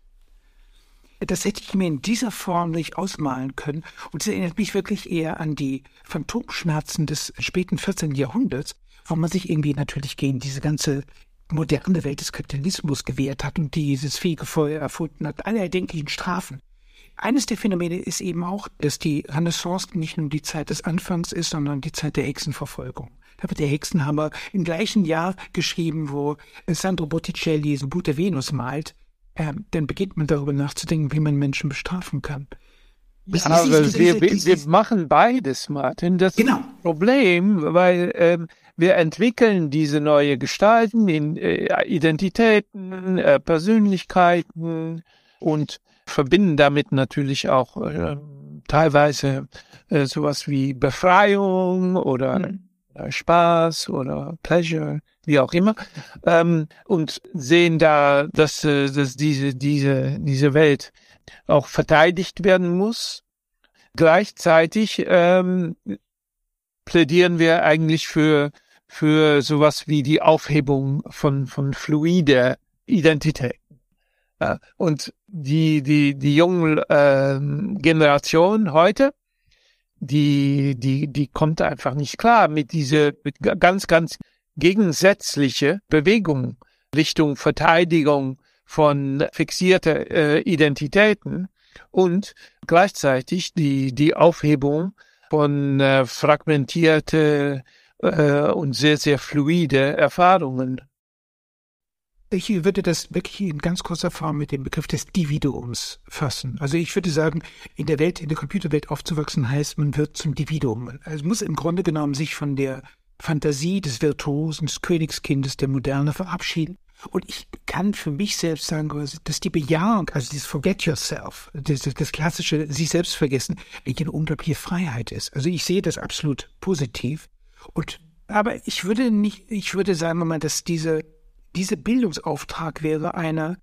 Das hätte ich mir in dieser Form nicht ausmalen können und es erinnert mich wirklich eher an die Phantomschmerzen des späten 14. Jahrhunderts, wo man sich irgendwie natürlich gegen diese ganze moderne Welt des Kapitalismus gewehrt hat und dieses fähige Feuer erfunden hat, alle erdenklichen Strafen. Eines der Phänomene ist eben auch, dass die Renaissance nicht nur die Zeit des Anfangs ist, sondern die Zeit der Hexenverfolgung. Da wird der Hexenhammer im gleichen Jahr geschrieben, wo Sandro Botticelli so der Venus malt. Ähm, dann beginnt man darüber nachzudenken, wie man Menschen bestrafen kann. Ja, aber wir, wir, wir, machen beides, Martin. Das genau. ist ein Problem, weil ähm, wir entwickeln diese neue Gestalten in äh, Identitäten, äh, Persönlichkeiten und verbinden damit natürlich auch äh, teilweise äh, sowas wie Befreiung oder mhm. Spaß oder Pleasure, wie auch immer, ähm, und sehen da, dass, äh, dass diese, diese, diese Welt auch verteidigt werden muss. Gleichzeitig ähm, plädieren wir eigentlich für, für sowas wie die Aufhebung von, von fluide Identität. Ja, und die, die, die jungen äh, Generation heute, die, die, die kommt einfach nicht klar mit dieser mit ganz, ganz gegensätzliche Bewegung Richtung Verteidigung von fixierter äh, Identitäten und gleichzeitig die, die Aufhebung von äh, fragmentierte äh, und sehr, sehr fluide Erfahrungen. Ich würde das wirklich in ganz kurzer Form mit dem Begriff des Dividuums fassen. Also ich würde sagen, in der Welt, in der Computerwelt aufzuwachsen heißt, man wird zum Dividuum. Also muss im Grunde genommen sich von der Fantasie des Virtuosen, des Königskindes der Moderne verabschieden. Und ich kann für mich selbst sagen, dass die Bejahung, also dieses Forget Yourself, das, das klassische sich selbst vergessen, eine unglaubliche Freiheit ist. Also ich sehe das absolut positiv. Und aber ich würde nicht, ich würde sagen, dass diese dieser Bildungsauftrag wäre einer,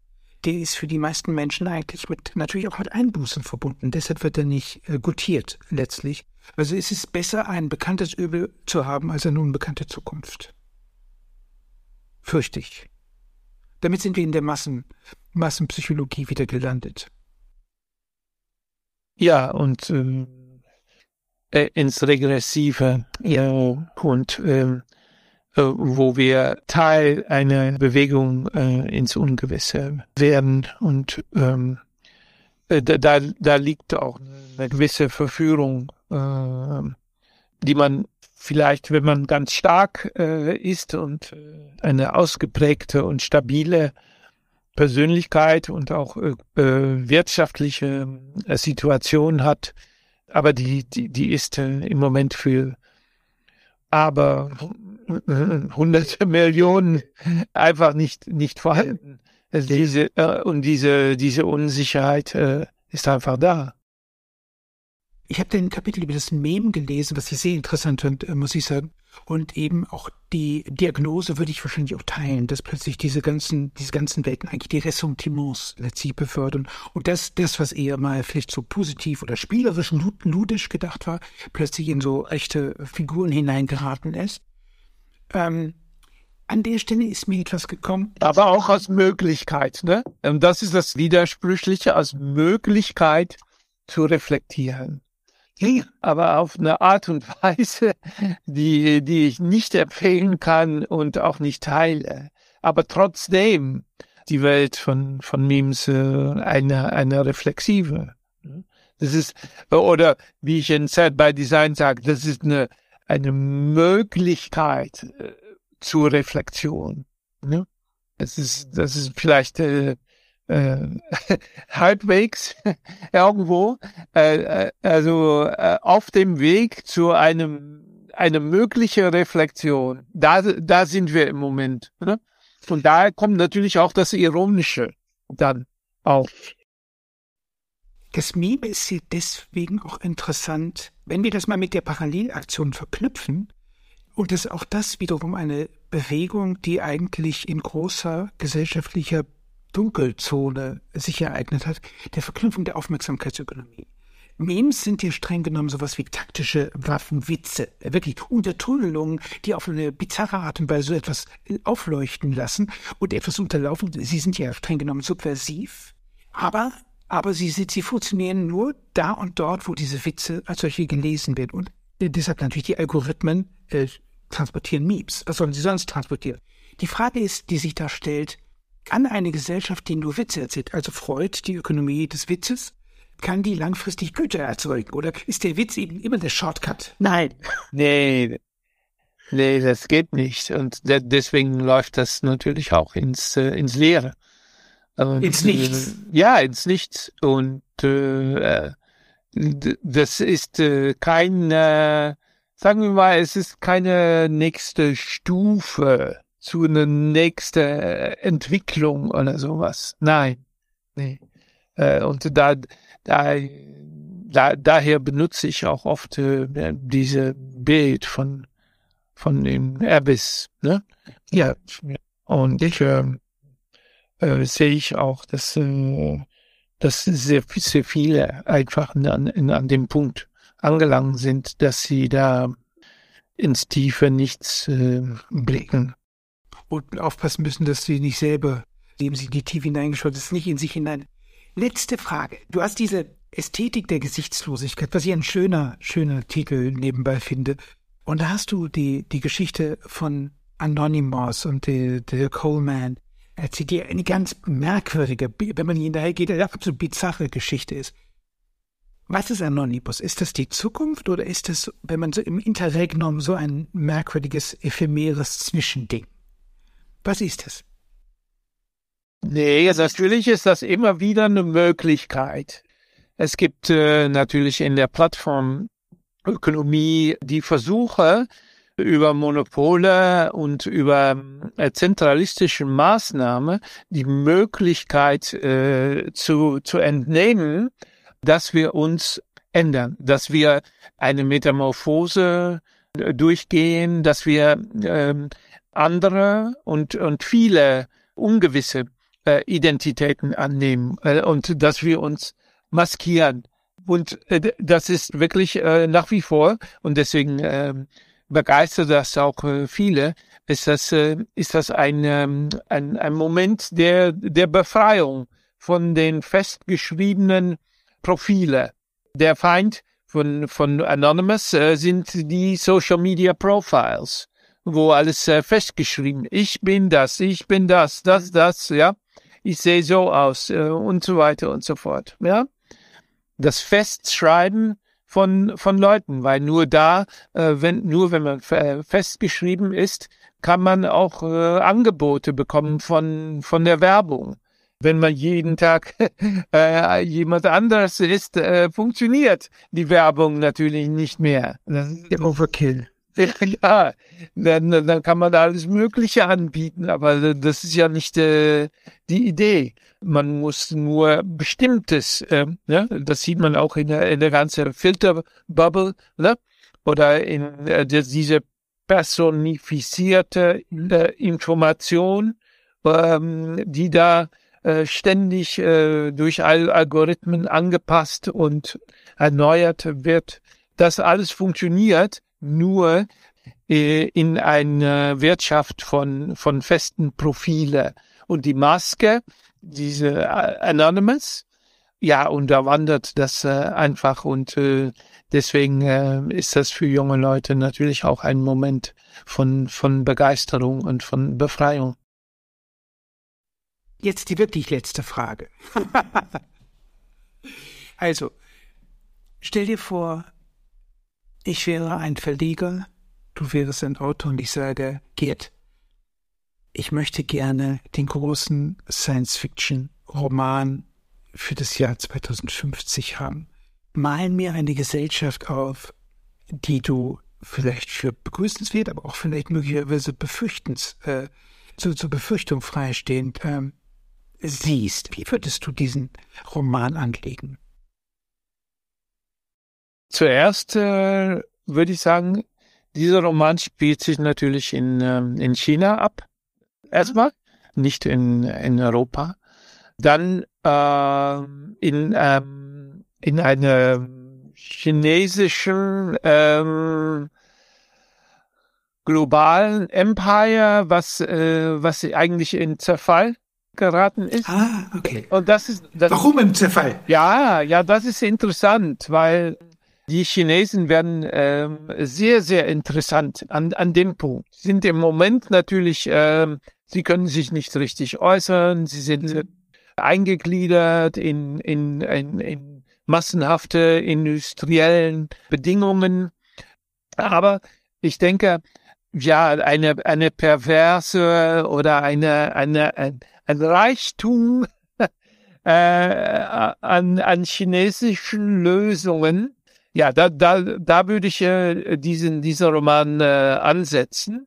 der ist für die meisten Menschen eigentlich mit, natürlich auch mit Einbußen verbunden. Deshalb wird er nicht äh, gutiert, letztlich. Also es ist besser, ein bekanntes Übel zu haben, als eine unbekannte Zukunft. Fürchte ich. Damit sind wir in der Massen, Massenpsychologie wieder gelandet. Ja, und ähm, äh, ins Regressive. Ja, und ähm, äh, wo wir Teil einer Bewegung äh, ins Ungewisse werden. Und ähm, äh, da, da liegt auch eine gewisse Verführung, äh, die man vielleicht, wenn man ganz stark äh, ist und äh, eine ausgeprägte und stabile Persönlichkeit und auch äh, wirtschaftliche äh, Situation hat, aber die, die, die ist äh, im Moment für aber hunderte Millionen einfach nicht, nicht vorhanden. Also diese, äh, und diese, diese Unsicherheit äh, ist einfach da. Ich habe den Kapitel über das Mem gelesen, was ich sehr interessant fand, äh, muss ich sagen. Und eben auch die Diagnose würde ich wahrscheinlich auch teilen, dass plötzlich diese ganzen, diese ganzen Welten eigentlich die Ressentiments letztlich befördern. Und das, das, was eher mal vielleicht so positiv oder spielerisch, ludisch gedacht war, plötzlich in so echte Figuren hineingeraten ist. Ähm, an der Stelle ist mir etwas gekommen. Aber auch als Möglichkeit, ne? Und das ist das Widersprüchliche, als Möglichkeit zu reflektieren. Ja, aber auf eine Art und Weise, die, die ich nicht empfehlen kann und auch nicht teile. Aber trotzdem die Welt von, von Memes äh, eine, eine reflexive. Das ist, oder wie ich in Sad by Design sage, das ist eine, eine Möglichkeit äh, zur Reflexion. Ne? Das ist, das ist vielleicht äh, äh, halbwegs irgendwo, äh, äh, also äh, auf dem Weg zu einem eine mögliche Reflexion. Da, da sind wir im Moment. Ne? Und daher kommt natürlich auch das Ironische dann auf. Das Meme ist deswegen auch interessant, wenn wir das mal mit der Parallelaktion verknüpfen, und das auch das wiederum eine Bewegung, die eigentlich in großer gesellschaftlicher Dunkelzone sich ereignet hat, der Verknüpfung der Aufmerksamkeitsökonomie. Memes sind hier streng genommen sowas wie taktische Waffenwitze, wirklich Untertunnelungen, die auf eine bizarre Art und Weise so etwas aufleuchten lassen und etwas unterlaufen. Sie sind ja streng genommen subversiv, aber aber sie, sie funktionieren nur da und dort, wo diese Witze als solche gelesen werden. Und deshalb natürlich die Algorithmen äh, transportieren Memes. Was sollen sie sonst transportieren? Die Frage ist, die sich da stellt, kann eine Gesellschaft, die nur Witze erzählt, also Freud, die Ökonomie des Witzes, kann die langfristig Güter erzeugen? Oder ist der Witz eben immer der Shortcut? Nein. Nee. Nee, das geht nicht. Und deswegen läuft das natürlich auch ins, äh, ins Leere. Und, ins Nichts. Äh, ja, ins Nichts. Und äh, das ist äh, kein, äh, sagen wir mal, es ist keine nächste Stufe zu einer nächsten Entwicklung oder sowas. Nein. Nee. Äh, und da, da, da, daher benutze ich auch oft äh, diese Bild von, von dem Abyss, ne? Ja. Und ich, äh, äh, sehe ich auch, dass, äh, dass sehr, sehr viele einfach an, an dem Punkt angelangt sind, dass sie da ins Tiefe nichts äh, blicken. Und aufpassen müssen, dass sie nicht selber, indem sie in die Tiefe hineingeschaut ist, nicht in sich hinein. Letzte Frage. Du hast diese Ästhetik der Gesichtslosigkeit, was ich ein schöner, schöner Titel nebenbei finde. Und da hast du die, die Geschichte von Anonymous und der, der Coleman erzählt dir eine ganz merkwürdige, wenn man hinterher geht, eine absolut bizarre Geschichte ist. Was ist Anonymous? Ist das die Zukunft oder ist es, wenn man so im Interregnum so ein merkwürdiges, ephemeres Zwischending? Was ist es? Nee, natürlich ist das immer wieder eine Möglichkeit. Es gibt äh, natürlich in der Plattformökonomie die Versuche, über Monopole und über äh, zentralistische Maßnahmen die Möglichkeit äh, zu, zu entnehmen, dass wir uns ändern, dass wir eine Metamorphose äh, durchgehen, dass wir ähm, andere und, und viele ungewisse äh, Identitäten annehmen äh, und dass wir uns maskieren. Und äh, das ist wirklich äh, nach wie vor, und deswegen äh, begeistert das auch äh, viele, ist das, äh, ist das ein, ähm, ein, ein Moment der, der Befreiung von den festgeschriebenen Profile. Der Feind von, von Anonymous äh, sind die Social Media Profiles, wo alles äh, festgeschrieben. Ich bin das, ich bin das, das, das, ja. Ich sehe so aus und so weiter und so fort, ja. Das Festschreiben von, von Leuten, weil nur da, äh, wenn, nur wenn man festgeschrieben ist, kann man auch äh, Angebote bekommen von, von der Werbung. Wenn man jeden Tag äh, jemand anderes ist, äh, funktioniert die Werbung natürlich nicht mehr. Das ist der Overkill. Ja, dann, dann kann man da alles Mögliche anbieten, aber das ist ja nicht äh, die Idee. Man muss nur bestimmtes, äh, ne? das sieht man auch in der, in der ganzen Filterbubble, ne? oder in äh, diese personifizierte äh, Information, ähm, die da äh, ständig äh, durch Algorithmen angepasst und erneuert wird. Das alles funktioniert nur äh, in einer Wirtschaft von, von festen Profile. Und die Maske, diese äh, Anonymous, ja, und da wandert das äh, einfach und äh, deswegen äh, ist das für junge Leute natürlich auch ein Moment von, von Begeisterung und von Befreiung. Jetzt die wirklich letzte Frage. also, stell dir vor, ich wäre ein Verleger, du wärst ein Autor und ich sage, Gerd, ich möchte gerne den großen Science-Fiction-Roman für das Jahr 2050 haben. Mal mir eine Gesellschaft auf, die du vielleicht für begrüßenswert, aber auch vielleicht möglicherweise befürchtens, äh, zu, zur Befürchtung freistehend ähm, siehst. Wie würdest du diesen Roman anlegen? Zuerst äh, würde ich sagen, dieser Roman spielt sich natürlich in, ähm, in China ab. Erstmal, nicht in, in Europa. Dann äh, in, ähm, in einem chinesischen ähm, globalen Empire, was, äh, was eigentlich in Zerfall geraten ist. Ah, okay. Und das ist das Warum im Zerfall? Ja, ja, das ist interessant, weil die Chinesen werden ähm, sehr, sehr interessant an, an dem Punkt. Sie sind im Moment natürlich, ähm, sie können sich nicht richtig äußern, sie sind mhm. eingegliedert in, in, in, in massenhafte industriellen Bedingungen. Aber ich denke, ja, eine, eine perverse oder eine, eine, ein, ein Reichtum äh, an, an chinesischen Lösungen. Ja, da, da, da würde ich äh, diesen, diesen Roman äh, ansetzen.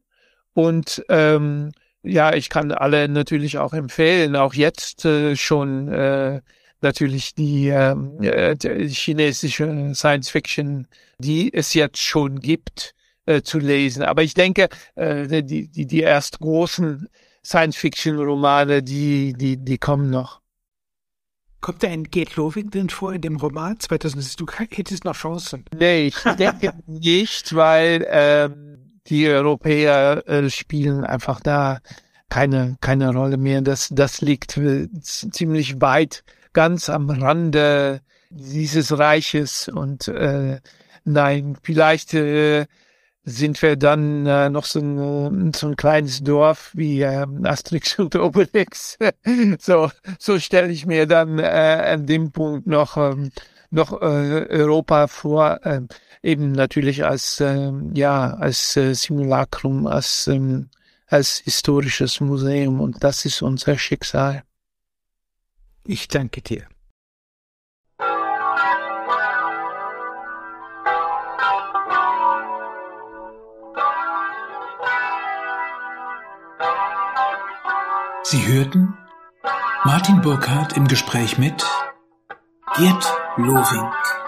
Und ähm, ja, ich kann alle natürlich auch empfehlen, auch jetzt äh, schon äh, natürlich die, ähm, äh, die chinesische Science Fiction, die es jetzt schon gibt, äh, zu lesen. Aber ich denke, äh, die, die, die erst großen Science-Fiction-Romane, die, die, die kommen noch. Kommt da ein Gerd Loving denn vor in dem Roman 2000? Du hättest noch Chancen. Nee, ich denke nicht, weil ähm, die Europäer äh, spielen einfach da keine, keine Rolle mehr. Das, das liegt äh, ziemlich weit, ganz am Rande dieses Reiches und äh, nein, vielleicht äh, sind wir dann äh, noch so ein, so ein kleines Dorf wie äh, Asterix und Obelix. so so stelle ich mir dann äh, an dem Punkt noch ähm, noch äh, Europa vor, äh, eben natürlich als äh, ja als äh, Simulacrum, als ähm, als historisches Museum und das ist unser Schicksal. Ich danke dir. Sie hörten Martin Burkhardt im Gespräch mit Gerd Lowink.